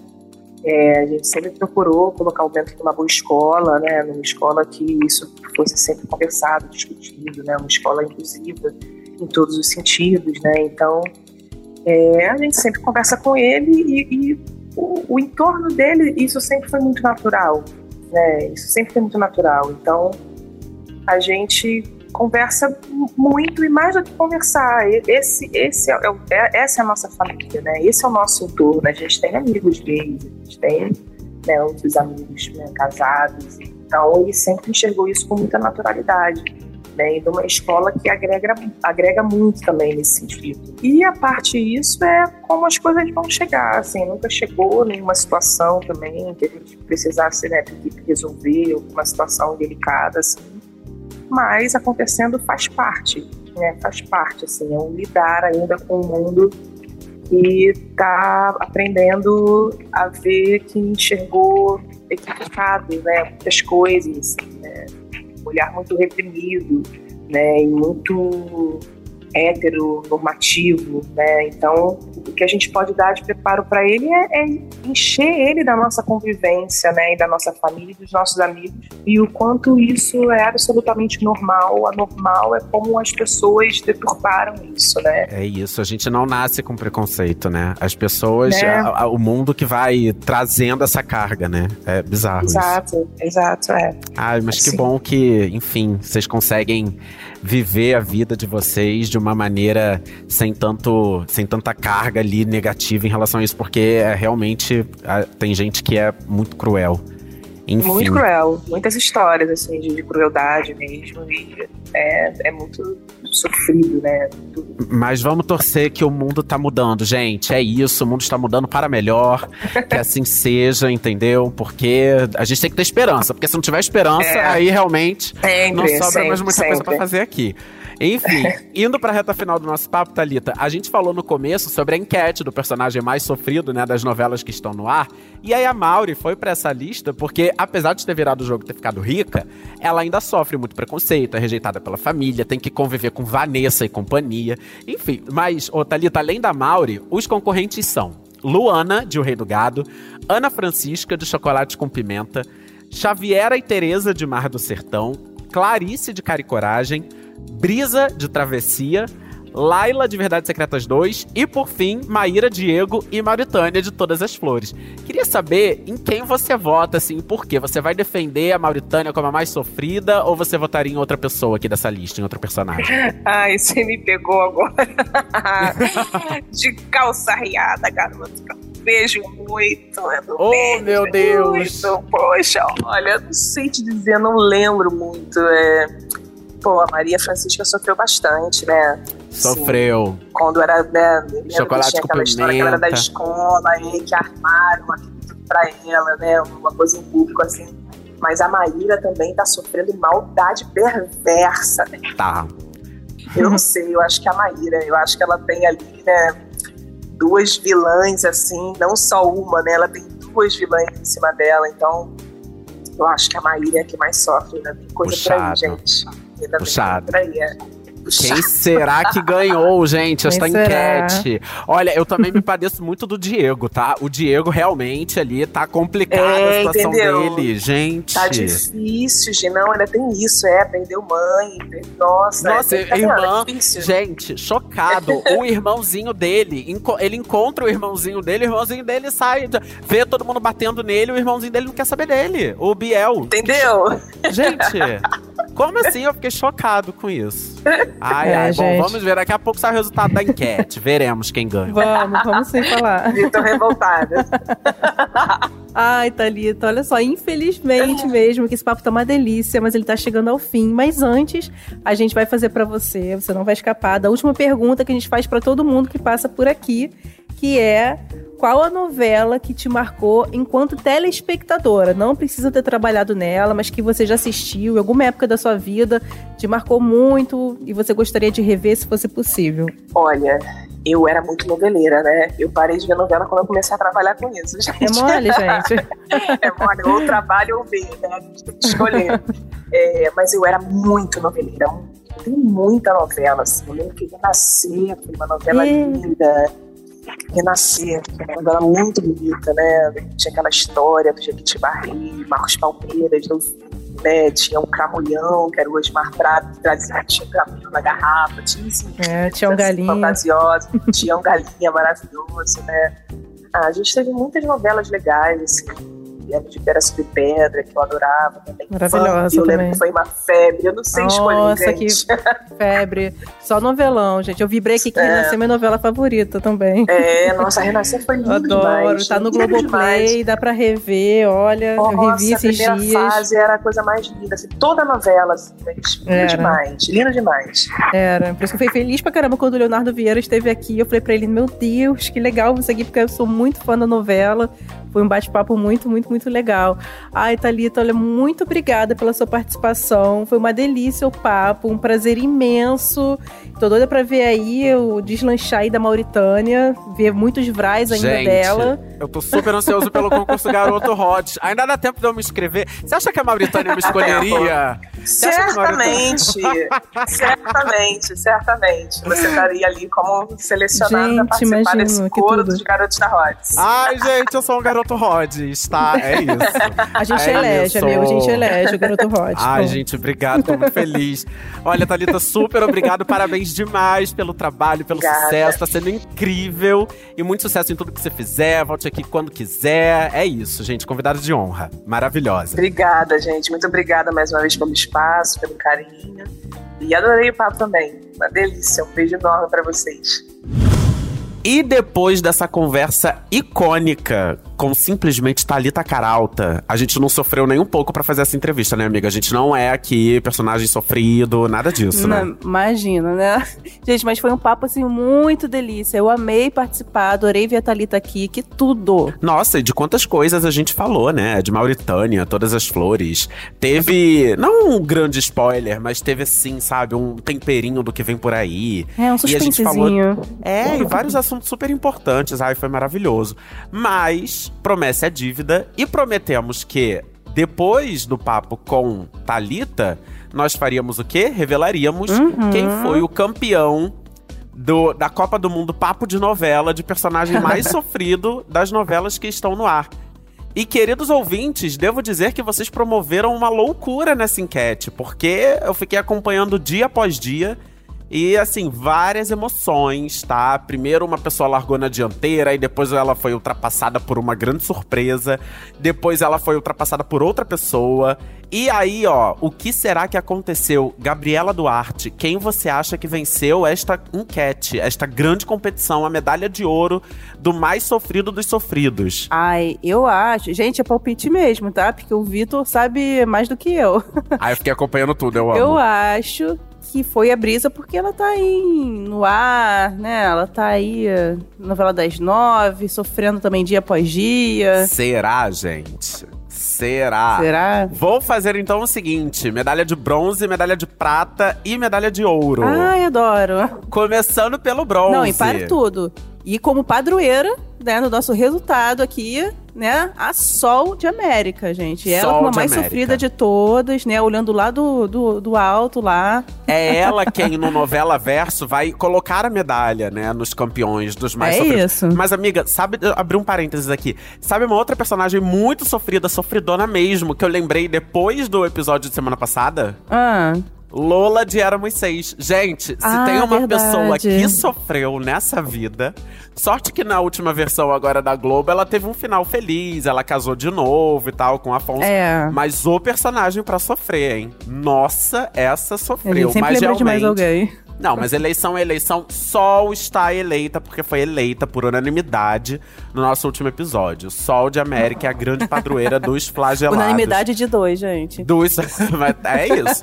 Speaker 4: É, a gente sempre procurou colocar o dentro de uma boa escola, né? Numa escola que isso fosse sempre conversado, discutido, né? Uma escola inclusiva em todos os sentidos, né? Então, é, a gente sempre conversa com ele e, e o, o, entorno dele, isso sempre foi muito natural, né? Isso sempre foi muito natural. Então, a gente conversa muito e mais do que conversar. Esse, esse é, é, essa é a nossa família, né? Esse é o nosso entorno. A gente tem amigos gays, a gente tem né, outros amigos né, casados. Então, ele sempre enxergou isso com muita naturalidade. Né, e de uma escola que agrega, agrega muito também nesse sentido. E a parte disso é como as coisas vão chegar, assim, nunca chegou nenhuma situação também que a gente precisasse né, resolver, alguma situação delicada, assim, mas acontecendo faz parte, né? Faz parte, assim, é um lidar ainda com o mundo que está aprendendo a ver que enxergou equivocado, né? Muitas coisas, né? um olhar muito reprimido, né? E muito heteronormativo, né? Então, o que a gente pode dar de preparo para ele é, é, encher ele da nossa convivência, né? E da nossa família dos nossos amigos. E o quanto isso é absolutamente normal. Anormal é como as pessoas deturparam isso, né?
Speaker 2: É isso. A gente não nasce com preconceito, né? As pessoas, né? a, a, o mundo que vai trazendo essa carga, né? É bizarro
Speaker 4: exato,
Speaker 2: isso.
Speaker 4: Exato, é.
Speaker 2: Ai, mas assim. que bom que, enfim, vocês conseguem viver a vida de vocês de uma maneira sem tanto sem tanta carga ali negativa em relação a isso, porque é, realmente tem gente que é muito cruel. Enfim.
Speaker 4: Muito cruel. Muitas histórias, assim, de, de crueldade mesmo. E é, é muito sofrido, né?
Speaker 2: Mas vamos torcer que o mundo tá mudando, gente. É isso, o mundo está mudando para melhor. que assim seja, entendeu? Porque a gente tem que ter esperança. Porque se não tiver esperança, é. aí realmente sempre, não sobra sempre, mais muita sempre. coisa para fazer aqui. Enfim, indo pra reta final do nosso papo, Thalita, a gente falou no começo sobre a enquete do personagem mais sofrido, né, das novelas que estão no ar. E aí a Mauri foi para essa lista porque, apesar de ter virado o jogo e ter ficado rica, ela ainda sofre muito preconceito, é rejeitada pela família, tem que conviver com Vanessa e companhia. Enfim, mas, ô Thalita, além da Mauri, os concorrentes são Luana, de O Rei do Gado, Ana Francisca, de Chocolate com Pimenta, Xaviera e Tereza, de Mar do Sertão, Clarice, de Caricoragem, Brisa de Travessia, Laila de Verdades Secretas 2 e, por fim, Maíra, Diego e Mauritânia de Todas as Flores. Queria saber em quem você vota, assim, por quê? Você vai defender a Mauritânia como a mais sofrida ou você votaria em outra pessoa aqui dessa lista, em outro personagem?
Speaker 4: Ai, você me pegou agora. de calça riada, garoto vejo muito.
Speaker 2: oh, vejo meu Deus!
Speaker 4: Muito. Poxa, olha, não sei te dizer, não lembro muito. É pô, a Maria Francisca sofreu bastante, né?
Speaker 2: Sofreu.
Speaker 4: Assim, quando era, né?
Speaker 2: Chocolate com
Speaker 4: história que ela era da escola, aí que armaram aquilo pra ela, né? Uma coisa em público, assim. Mas a Maíra também tá sofrendo maldade perversa, né?
Speaker 2: Tá.
Speaker 4: Eu não sei, eu acho que a Maíra, eu acho que ela tem ali, né? Duas vilãs, assim, não só uma, né? Ela tem duas vilãs em cima dela, então eu acho que a Maíra é a que mais sofre, né? Tem coisa Puxado. por aí, gente.
Speaker 2: Puxado. Quem será que ganhou, gente, esta enquete? Olha, eu também me padeço muito do Diego, tá? O Diego realmente ali tá complicado é, a situação entendeu? dele, gente.
Speaker 4: Tá difícil, gente. Não, ainda tem isso, é. Perdeu mãe. Nossa,
Speaker 2: Nossa, é, irmã. É gente, chocado. o irmãozinho dele, ele encontra o irmãozinho dele, o irmãozinho dele sai, vê todo mundo batendo nele, o irmãozinho dele não quer saber dele. O Biel.
Speaker 4: Entendeu?
Speaker 2: Gente. Como assim? Eu fiquei chocado com isso. Ai,
Speaker 3: É,
Speaker 2: ai. Bom,
Speaker 3: gente.
Speaker 2: vamos ver. Daqui a pouco sai o resultado da enquete. Veremos quem ganha.
Speaker 3: Vamos, vamos sem falar.
Speaker 4: Tô revoltada.
Speaker 3: Ai, Thalita, olha só, infelizmente mesmo que esse papo tá uma delícia, mas ele tá chegando ao fim. Mas antes, a gente vai fazer pra você, você não vai escapar da última pergunta que a gente faz pra todo mundo que passa por aqui, que é qual a novela que te marcou enquanto telespectadora? Não precisa ter trabalhado nela, mas que você já assistiu em alguma época da sua vida, te marcou muito e você gostaria de rever se fosse possível.
Speaker 4: Olha, eu era muito noveleira, né? Eu parei de ver novela quando eu comecei a trabalhar com isso, gente.
Speaker 3: É mole, gente?
Speaker 4: É mole, ou trabalho ou ver, né? A gente tem que escolher. É, mas eu era muito noveleira. Tem muita novela, assim. Eu lembro que Renascer foi uma novela
Speaker 3: É.
Speaker 4: linda. Renascer, que é uma novela muito bonita, né? Tinha aquela história do Jequitibarri, Marcos Palmeiras, né? Tinha um Cramulhão, que era o Osmar Prado, que trazia, tinha um cramulhão na garrafa, tinha assim,
Speaker 3: É, tinha um
Speaker 4: assim,
Speaker 3: galinho.
Speaker 4: Fantasiosa, tinha um galinha maravilhoso, né? Ah, a gente teve muitas novelas legais, assim. Lembro de Pedra sobre Pedra, que eu adorava também.
Speaker 3: Maravilhosa
Speaker 4: Funk, Eu lembro que foi uma febre, eu não sei escolher,
Speaker 3: Nossa, que febre. Só novelão, gente. Eu vibrei aqui que
Speaker 4: É.
Speaker 3: Renascer é minha novela favorita também.
Speaker 4: É, nossa, Renascer foi lindo
Speaker 3: Adoro.
Speaker 4: demais.
Speaker 3: tá no Globoplay,
Speaker 4: demais.
Speaker 3: dá pra rever. Olha, eu
Speaker 4: Nossa,
Speaker 3: revi
Speaker 4: a
Speaker 3: esses
Speaker 4: primeira
Speaker 3: dias.
Speaker 4: fase era a coisa mais linda, assim, toda a novela, assim, gente, lindo
Speaker 3: Era.
Speaker 4: demais, lindo demais.
Speaker 3: Era. Por isso que eu fiquei feliz pra caramba quando o Leonardo Vieira esteve aqui. Eu falei pra ele: Meu Deus, que legal você aqui, porque eu sou muito fã da novela. Foi um bate-papo muito, muito, muito legal. Ai, Thalita, olha, muito obrigada pela sua participação. Foi uma delícia o papo, um prazer imenso. Tô doida pra ver aí o deslanchar aí da Mauritânia, ver muitos vrais ainda
Speaker 2: Gente,
Speaker 3: dela.
Speaker 2: Eu tô super ansioso pelo concurso Garoto Hot. Ainda dá tempo de eu me inscrever. Você acha que a Mauritânia me escolheria?
Speaker 4: Certamente, certamente, certamente. Você estaria ali como selecionado
Speaker 3: Gente,
Speaker 4: pra participar
Speaker 3: imagino,
Speaker 4: desse coro dos garotos da Rhodes.
Speaker 2: Ai, gente, eu sou um garoto Rhodes, tá? É isso.
Speaker 3: A gente
Speaker 2: É
Speaker 3: elege,
Speaker 2: isso.
Speaker 3: amigo, a gente elege o garoto Hot.
Speaker 2: Ai,
Speaker 3: Bom,
Speaker 2: gente, obrigado, tô muito feliz. Olha, Thalita, super obrigado, parabéns demais pelo trabalho, pelo
Speaker 4: Obrigada.
Speaker 2: sucesso, tá sendo incrível. E muito sucesso em tudo que você fizer, volte aqui quando quiser. É isso, gente, convidado de honra. Maravilhosa.
Speaker 4: Obrigada, gente. Muito obrigada mais uma vez pelo espaço, pelo carinho. E adorei o papo também. Uma delícia. Um beijo enorme pra vocês.
Speaker 2: E depois dessa conversa icônica com simplesmente Thalita Caralta, a gente não sofreu nem um pouco pra fazer essa entrevista, né, amiga? A gente não é aqui personagem sofrido, nada disso, né?
Speaker 3: Não, imagina, né? Gente, mas foi um papo assim muito delícia. Eu amei participar, adorei ver a Thalita aqui, que tudo.
Speaker 2: Nossa, e de quantas coisas a gente falou, né? De Mauritânia, todas as flores. Teve, não um grande spoiler, mas teve sim, sabe, um temperinho do que vem por aí.
Speaker 3: É, um
Speaker 2: E a gente falou-
Speaker 3: suspensezinho.
Speaker 2: É, e vários assuntos super importantes. Ai, foi maravilhoso. Mas promessa é dívida e prometemos que depois do papo com Talita, nós faríamos o quê? Revelaríamos
Speaker 3: Uhum.
Speaker 2: quem foi o campeão do- da Copa do Mundo Papo de Novela de personagem mais sofrido das novelas que estão no ar. E queridos ouvintes, devo dizer que vocês promoveram uma loucura nessa enquete, porque eu fiquei acompanhando dia após dia e assim, várias emoções, tá? Primeiro uma pessoa largou na dianteira e depois ela foi ultrapassada por uma grande surpresa, depois ela foi ultrapassada por outra pessoa. E aí, ó, o que será que aconteceu? Gabriela Duarte, quem você acha que venceu esta enquete, esta grande competição, a medalha de ouro do mais sofrido dos sofridos?
Speaker 3: Ai, eu acho. Gente, é palpite mesmo, tá? Porque o Vitor sabe mais do que eu.
Speaker 2: Aí eu fiquei acompanhando tudo, eu amo.
Speaker 3: Eu acho que foi a Brisa porque ela tá aí no ar, né? Ela tá aí, eh, novela das nove, sofrendo também dia após dia.
Speaker 2: Será, gente? Será?
Speaker 3: Será?
Speaker 2: Vou fazer então o seguinte: medalha de bronze, medalha de prata e medalha de ouro.
Speaker 3: Ai, adoro.
Speaker 2: Começando pelo bronze.
Speaker 3: Não, e para tudo. E como padroeira, né, no nosso resultado aqui, né, a Sol de América, gente. Ela
Speaker 2: Sol
Speaker 3: como a
Speaker 2: de
Speaker 3: mais
Speaker 2: América.
Speaker 3: sofrida de todas, né, olhando lá do, do, do alto lá.
Speaker 2: É ela quem no novela verso vai colocar a medalha, né, nos campeões dos mais
Speaker 3: É
Speaker 2: sofridos.
Speaker 3: isso.
Speaker 2: Mas amiga, sabe, abri um parênteses aqui. Sabe uma outra personagem muito sofrida, sofridona mesmo, que eu lembrei depois do episódio de semana passada?
Speaker 3: Ah,
Speaker 2: Lola de Éramos Seis. Gente, se
Speaker 3: Ah,
Speaker 2: tem uma
Speaker 3: verdade.
Speaker 2: pessoa que sofreu nessa vida, sorte que na última versão agora da Globo ela teve um final feliz, ela casou de novo e tal com o Afonso.
Speaker 3: É.
Speaker 2: Mas o personagem pra sofrer, hein? Nossa, essa
Speaker 3: A
Speaker 2: sofreu.
Speaker 3: gente sempre
Speaker 2: mas
Speaker 3: lembra de mais
Speaker 2: realmente-
Speaker 3: alguém.
Speaker 2: Não, mas eleição é eleição. Sol está eleita, porque foi eleita por unanimidade no nosso último episódio. Sol de América é a grande padroeira dos flagelados.
Speaker 3: Unanimidade de dois, gente.
Speaker 2: Dos... É isso.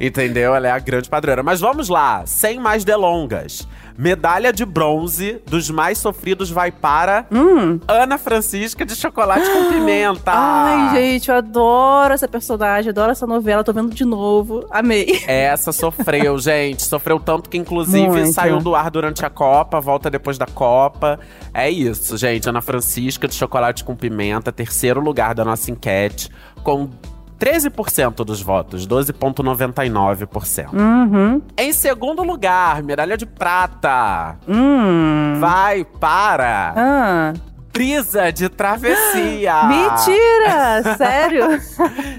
Speaker 2: Entendeu? Ela é a grande padroeira. Mas vamos lá, sem mais delongas. Medalha de bronze dos mais sofridos vai para Ana Francisca de Chocolate com Pimenta.
Speaker 3: Hum. Ai, gente, eu adoro essa personagem, adoro essa novela, tô vendo de novo. Amei.
Speaker 2: Essa sofreu, gente. Sofreu tanto que, inclusive,
Speaker 3: Muito.
Speaker 2: saiu do ar durante a Copa, volta depois da Copa. É isso, gente. Ana Francisca de Chocolate com Pimenta, terceiro lugar da nossa enquete, com 13% dos votos, 12,99%.
Speaker 3: Uhum.
Speaker 2: Em segundo lugar, medalha de prata.
Speaker 3: Hum.
Speaker 2: Vai para
Speaker 3: Ah.
Speaker 2: Brisa de Travessia.
Speaker 3: Mentira! Sério?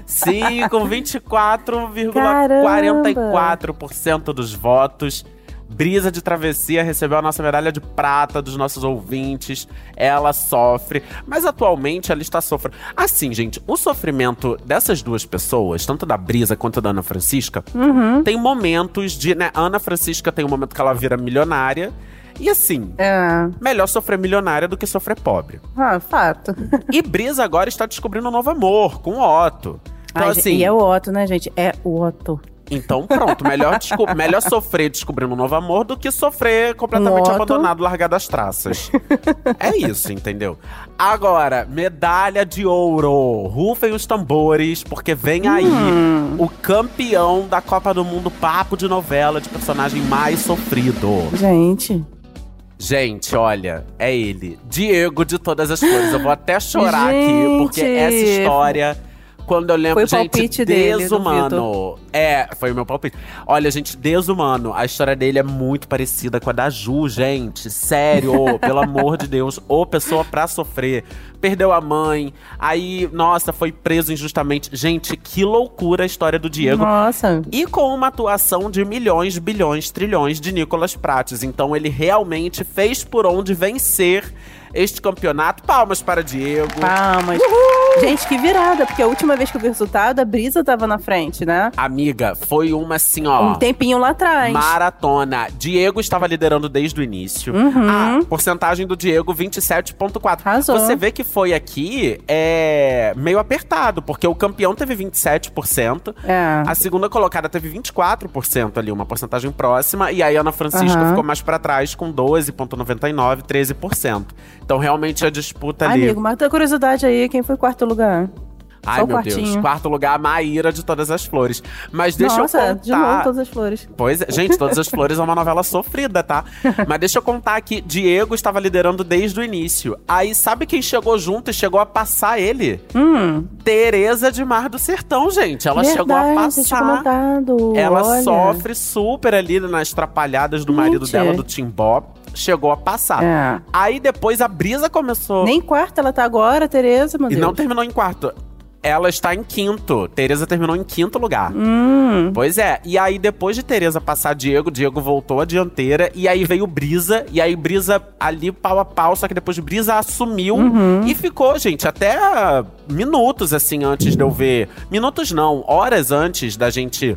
Speaker 2: Sim, com 24,44% dos votos. Brisa de Travessia recebeu a nossa medalha de prata dos nossos ouvintes. Ela sofre, mas atualmente ela está sofrendo. Assim, gente, o sofrimento dessas duas pessoas, tanto da Brisa quanto da Ana Francisca, tem momentos de. Né, Ana Francisca tem um momento que ela vira milionária. E assim,
Speaker 3: É.
Speaker 2: melhor sofrer milionária do que sofrer pobre.
Speaker 3: Ah, fato.
Speaker 2: E Brisa agora está descobrindo um novo amor com o Otto. Então,
Speaker 3: Ai,
Speaker 2: assim,
Speaker 3: E é o Otto, né, gente? É o Otto.
Speaker 2: Então pronto, melhor, melhor sofrer descobrindo um novo amor do que sofrer completamente
Speaker 3: Otto.
Speaker 2: abandonado, largado às traças. é isso, entendeu? Agora, medalha de ouro. Rufem os tambores, porque vem aí
Speaker 3: Hum.
Speaker 2: o campeão da Copa do Mundo papo de novela de personagem mais sofrido.
Speaker 3: Gente.
Speaker 2: Gente, olha, é ele. Diego de todas as flores. Eu vou até chorar aqui,
Speaker 3: Gente.
Speaker 2: porque essa história. Quando eu lembro,
Speaker 3: Foi o
Speaker 2: gente,
Speaker 3: palpite dele,
Speaker 2: desumano. É, foi o meu palpite. Olha, gente, desumano. A história dele é muito parecida com a da Ju, gente. Sério, pelo amor de Deus. Ô, pessoa pra sofrer. Perdeu a mãe, aí, nossa, foi preso injustamente. Gente, que loucura a história do Diego.
Speaker 3: Nossa.
Speaker 2: E com uma atuação de milhões, bilhões, trilhões de Nicolas Prates. Então ele realmente fez por onde vencer este campeonato. Palmas para Diego.
Speaker 3: Palmas. Gente, que virada, porque a última vez que eu vi o resultado, a Brisa tava na frente, né?
Speaker 2: Amiga, foi uma assim, ó.
Speaker 3: Um tempinho lá atrás.
Speaker 2: Maratona. Diego estava liderando desde o início.
Speaker 3: Uhum.
Speaker 2: A porcentagem do Diego, 27,4.
Speaker 3: Arrasou.
Speaker 2: Você vê que foi aqui é, meio apertado, porque o campeão teve 27%.
Speaker 3: É.
Speaker 2: A segunda colocada teve 24% ali, uma porcentagem próxima. E aí a Ana Francisca
Speaker 3: Aham.
Speaker 2: ficou mais pra trás com 12,99%, 13%. Então realmente a disputa ali.
Speaker 3: Amigo, mata a curiosidade aí, quem foi quarto lugar?
Speaker 2: Ai, meu Deus.
Speaker 3: quartinho.
Speaker 2: Quarto lugar, a Maíra de Todas as Flores. Mas deixa
Speaker 3: Nossa,
Speaker 2: eu
Speaker 3: de novo
Speaker 2: contar.
Speaker 3: todas as flores.
Speaker 2: Pois é, gente, Todas as Flores é uma novela sofrida, tá? Mas deixa eu contar que Diego estava liderando desde o início. Aí sabe quem chegou junto e chegou a passar ele?
Speaker 3: Hum,
Speaker 2: Tereza de Mar do Sertão, gente. Ela chegou a
Speaker 3: verdade, você tinha
Speaker 2: passar. Ela
Speaker 3: Olha.
Speaker 2: sofre super ali nas trapalhadas do marido
Speaker 3: Gente.
Speaker 2: dela, do Timbó. Chegou a passar.
Speaker 3: É.
Speaker 2: Aí depois a brisa começou.
Speaker 3: Nem quarta ela tá agora, Tereza, meu
Speaker 2: E
Speaker 3: Deus.
Speaker 2: não terminou em quarto. Ela está em quinto. Tereza terminou em quinto lugar.
Speaker 3: Hum,
Speaker 2: Pois é, e aí depois de Tereza passar Diego, Diego voltou à dianteira, e aí veio Brisa, e aí Brisa ali pau a pau, só que depois Brisa assumiu
Speaker 3: Uhum.
Speaker 2: e ficou, gente, até minutos assim antes de eu ver. Minutos não, horas antes da gente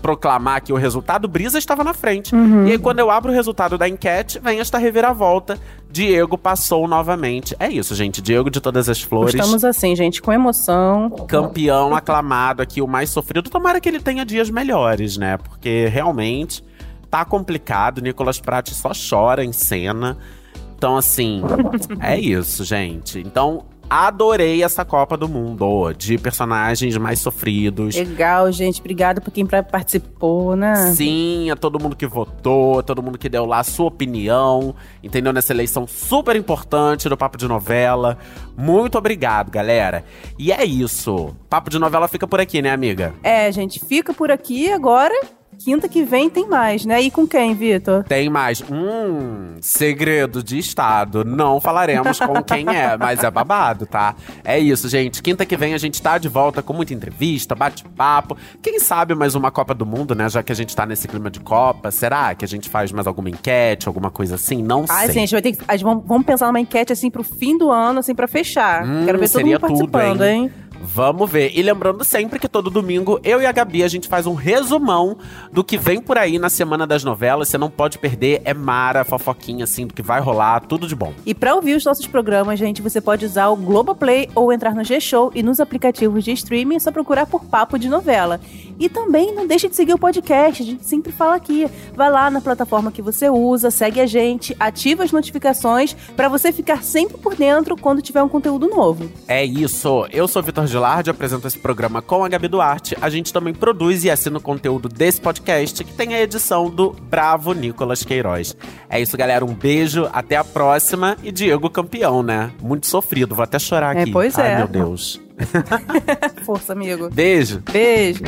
Speaker 2: proclamar aqui o resultado, Brisa estava na frente.
Speaker 3: Uhum.
Speaker 2: E aí quando eu abro o resultado da enquete, vem esta reviravolta. Diego passou novamente. É isso, gente. Diego de todas as flores.
Speaker 3: estamos assim, gente, com emoção.
Speaker 2: campeão aclamado aqui, o mais sofrido. Tomara que ele tenha dias melhores, né? Porque realmente tá complicado. Nicolas Pratt só chora em cena. Então, assim, é isso, gente. Então, adorei essa Copa do Mundo de personagens mais sofridos.
Speaker 3: Legal, gente. Obrigada por quem participou, né?
Speaker 2: Sim, a todo mundo que votou, a todo mundo que deu lá a sua opinião, entendeu? Nessa eleição super importante do Papo de Novela. Muito obrigado, galera. E é isso. Papo de Novela fica por aqui, né, amiga?
Speaker 3: É, gente, fica por aqui agora. Quinta que vem tem mais, né? E com quem, Vitor?
Speaker 2: Tem mais. Hum, segredo de Estado. Não falaremos com quem é, mas é babado, tá? É isso, gente. Quinta que vem a gente tá de volta com muita entrevista, bate-papo. Quem sabe mais uma Copa do Mundo, né? Já que a gente tá nesse clima de Copa. Será que a gente faz mais alguma enquete, alguma coisa assim? Não
Speaker 3: Ah,
Speaker 2: sei.
Speaker 3: sim, a gente vai ter que. vamos, vamos pensar numa enquete assim pro fim do ano, assim, pra fechar.
Speaker 2: Hum,
Speaker 3: Quero ver todo mundo participando,
Speaker 2: tudo, hein?
Speaker 3: hein?
Speaker 2: Vamos ver. E lembrando sempre que todo domingo eu e a Gabi a gente faz um resumão do que vem por aí na semana das novelas. Você não pode perder. É Mara, fofoquinha assim do que vai rolar, tudo de bom.
Speaker 3: E pra ouvir os nossos programas, gente, você pode usar o Globoplay ou entrar no G-Show e nos aplicativos de streaming é só procurar por Papo de Novela. E também não deixe de seguir o podcast, a gente sempre fala aqui. Vai lá na plataforma que você usa, segue a gente, ativa as notificações pra você ficar sempre por dentro quando tiver um conteúdo novo.
Speaker 2: É isso. Eu sou Vitor Gilardi, apresento esse programa com a Gabi Duarte. A gente também produz e assina o conteúdo desse podcast, que tem a edição do Bravo Nicolas Queiroz. É isso, galera. Um beijo, até a próxima. E Diego campeão, né? Muito sofrido, vou até chorar
Speaker 3: É,
Speaker 2: aqui.
Speaker 3: pois
Speaker 2: Ai,
Speaker 3: é.
Speaker 2: meu Deus.
Speaker 3: Força, amigo.
Speaker 2: Beijo.
Speaker 3: Beijo.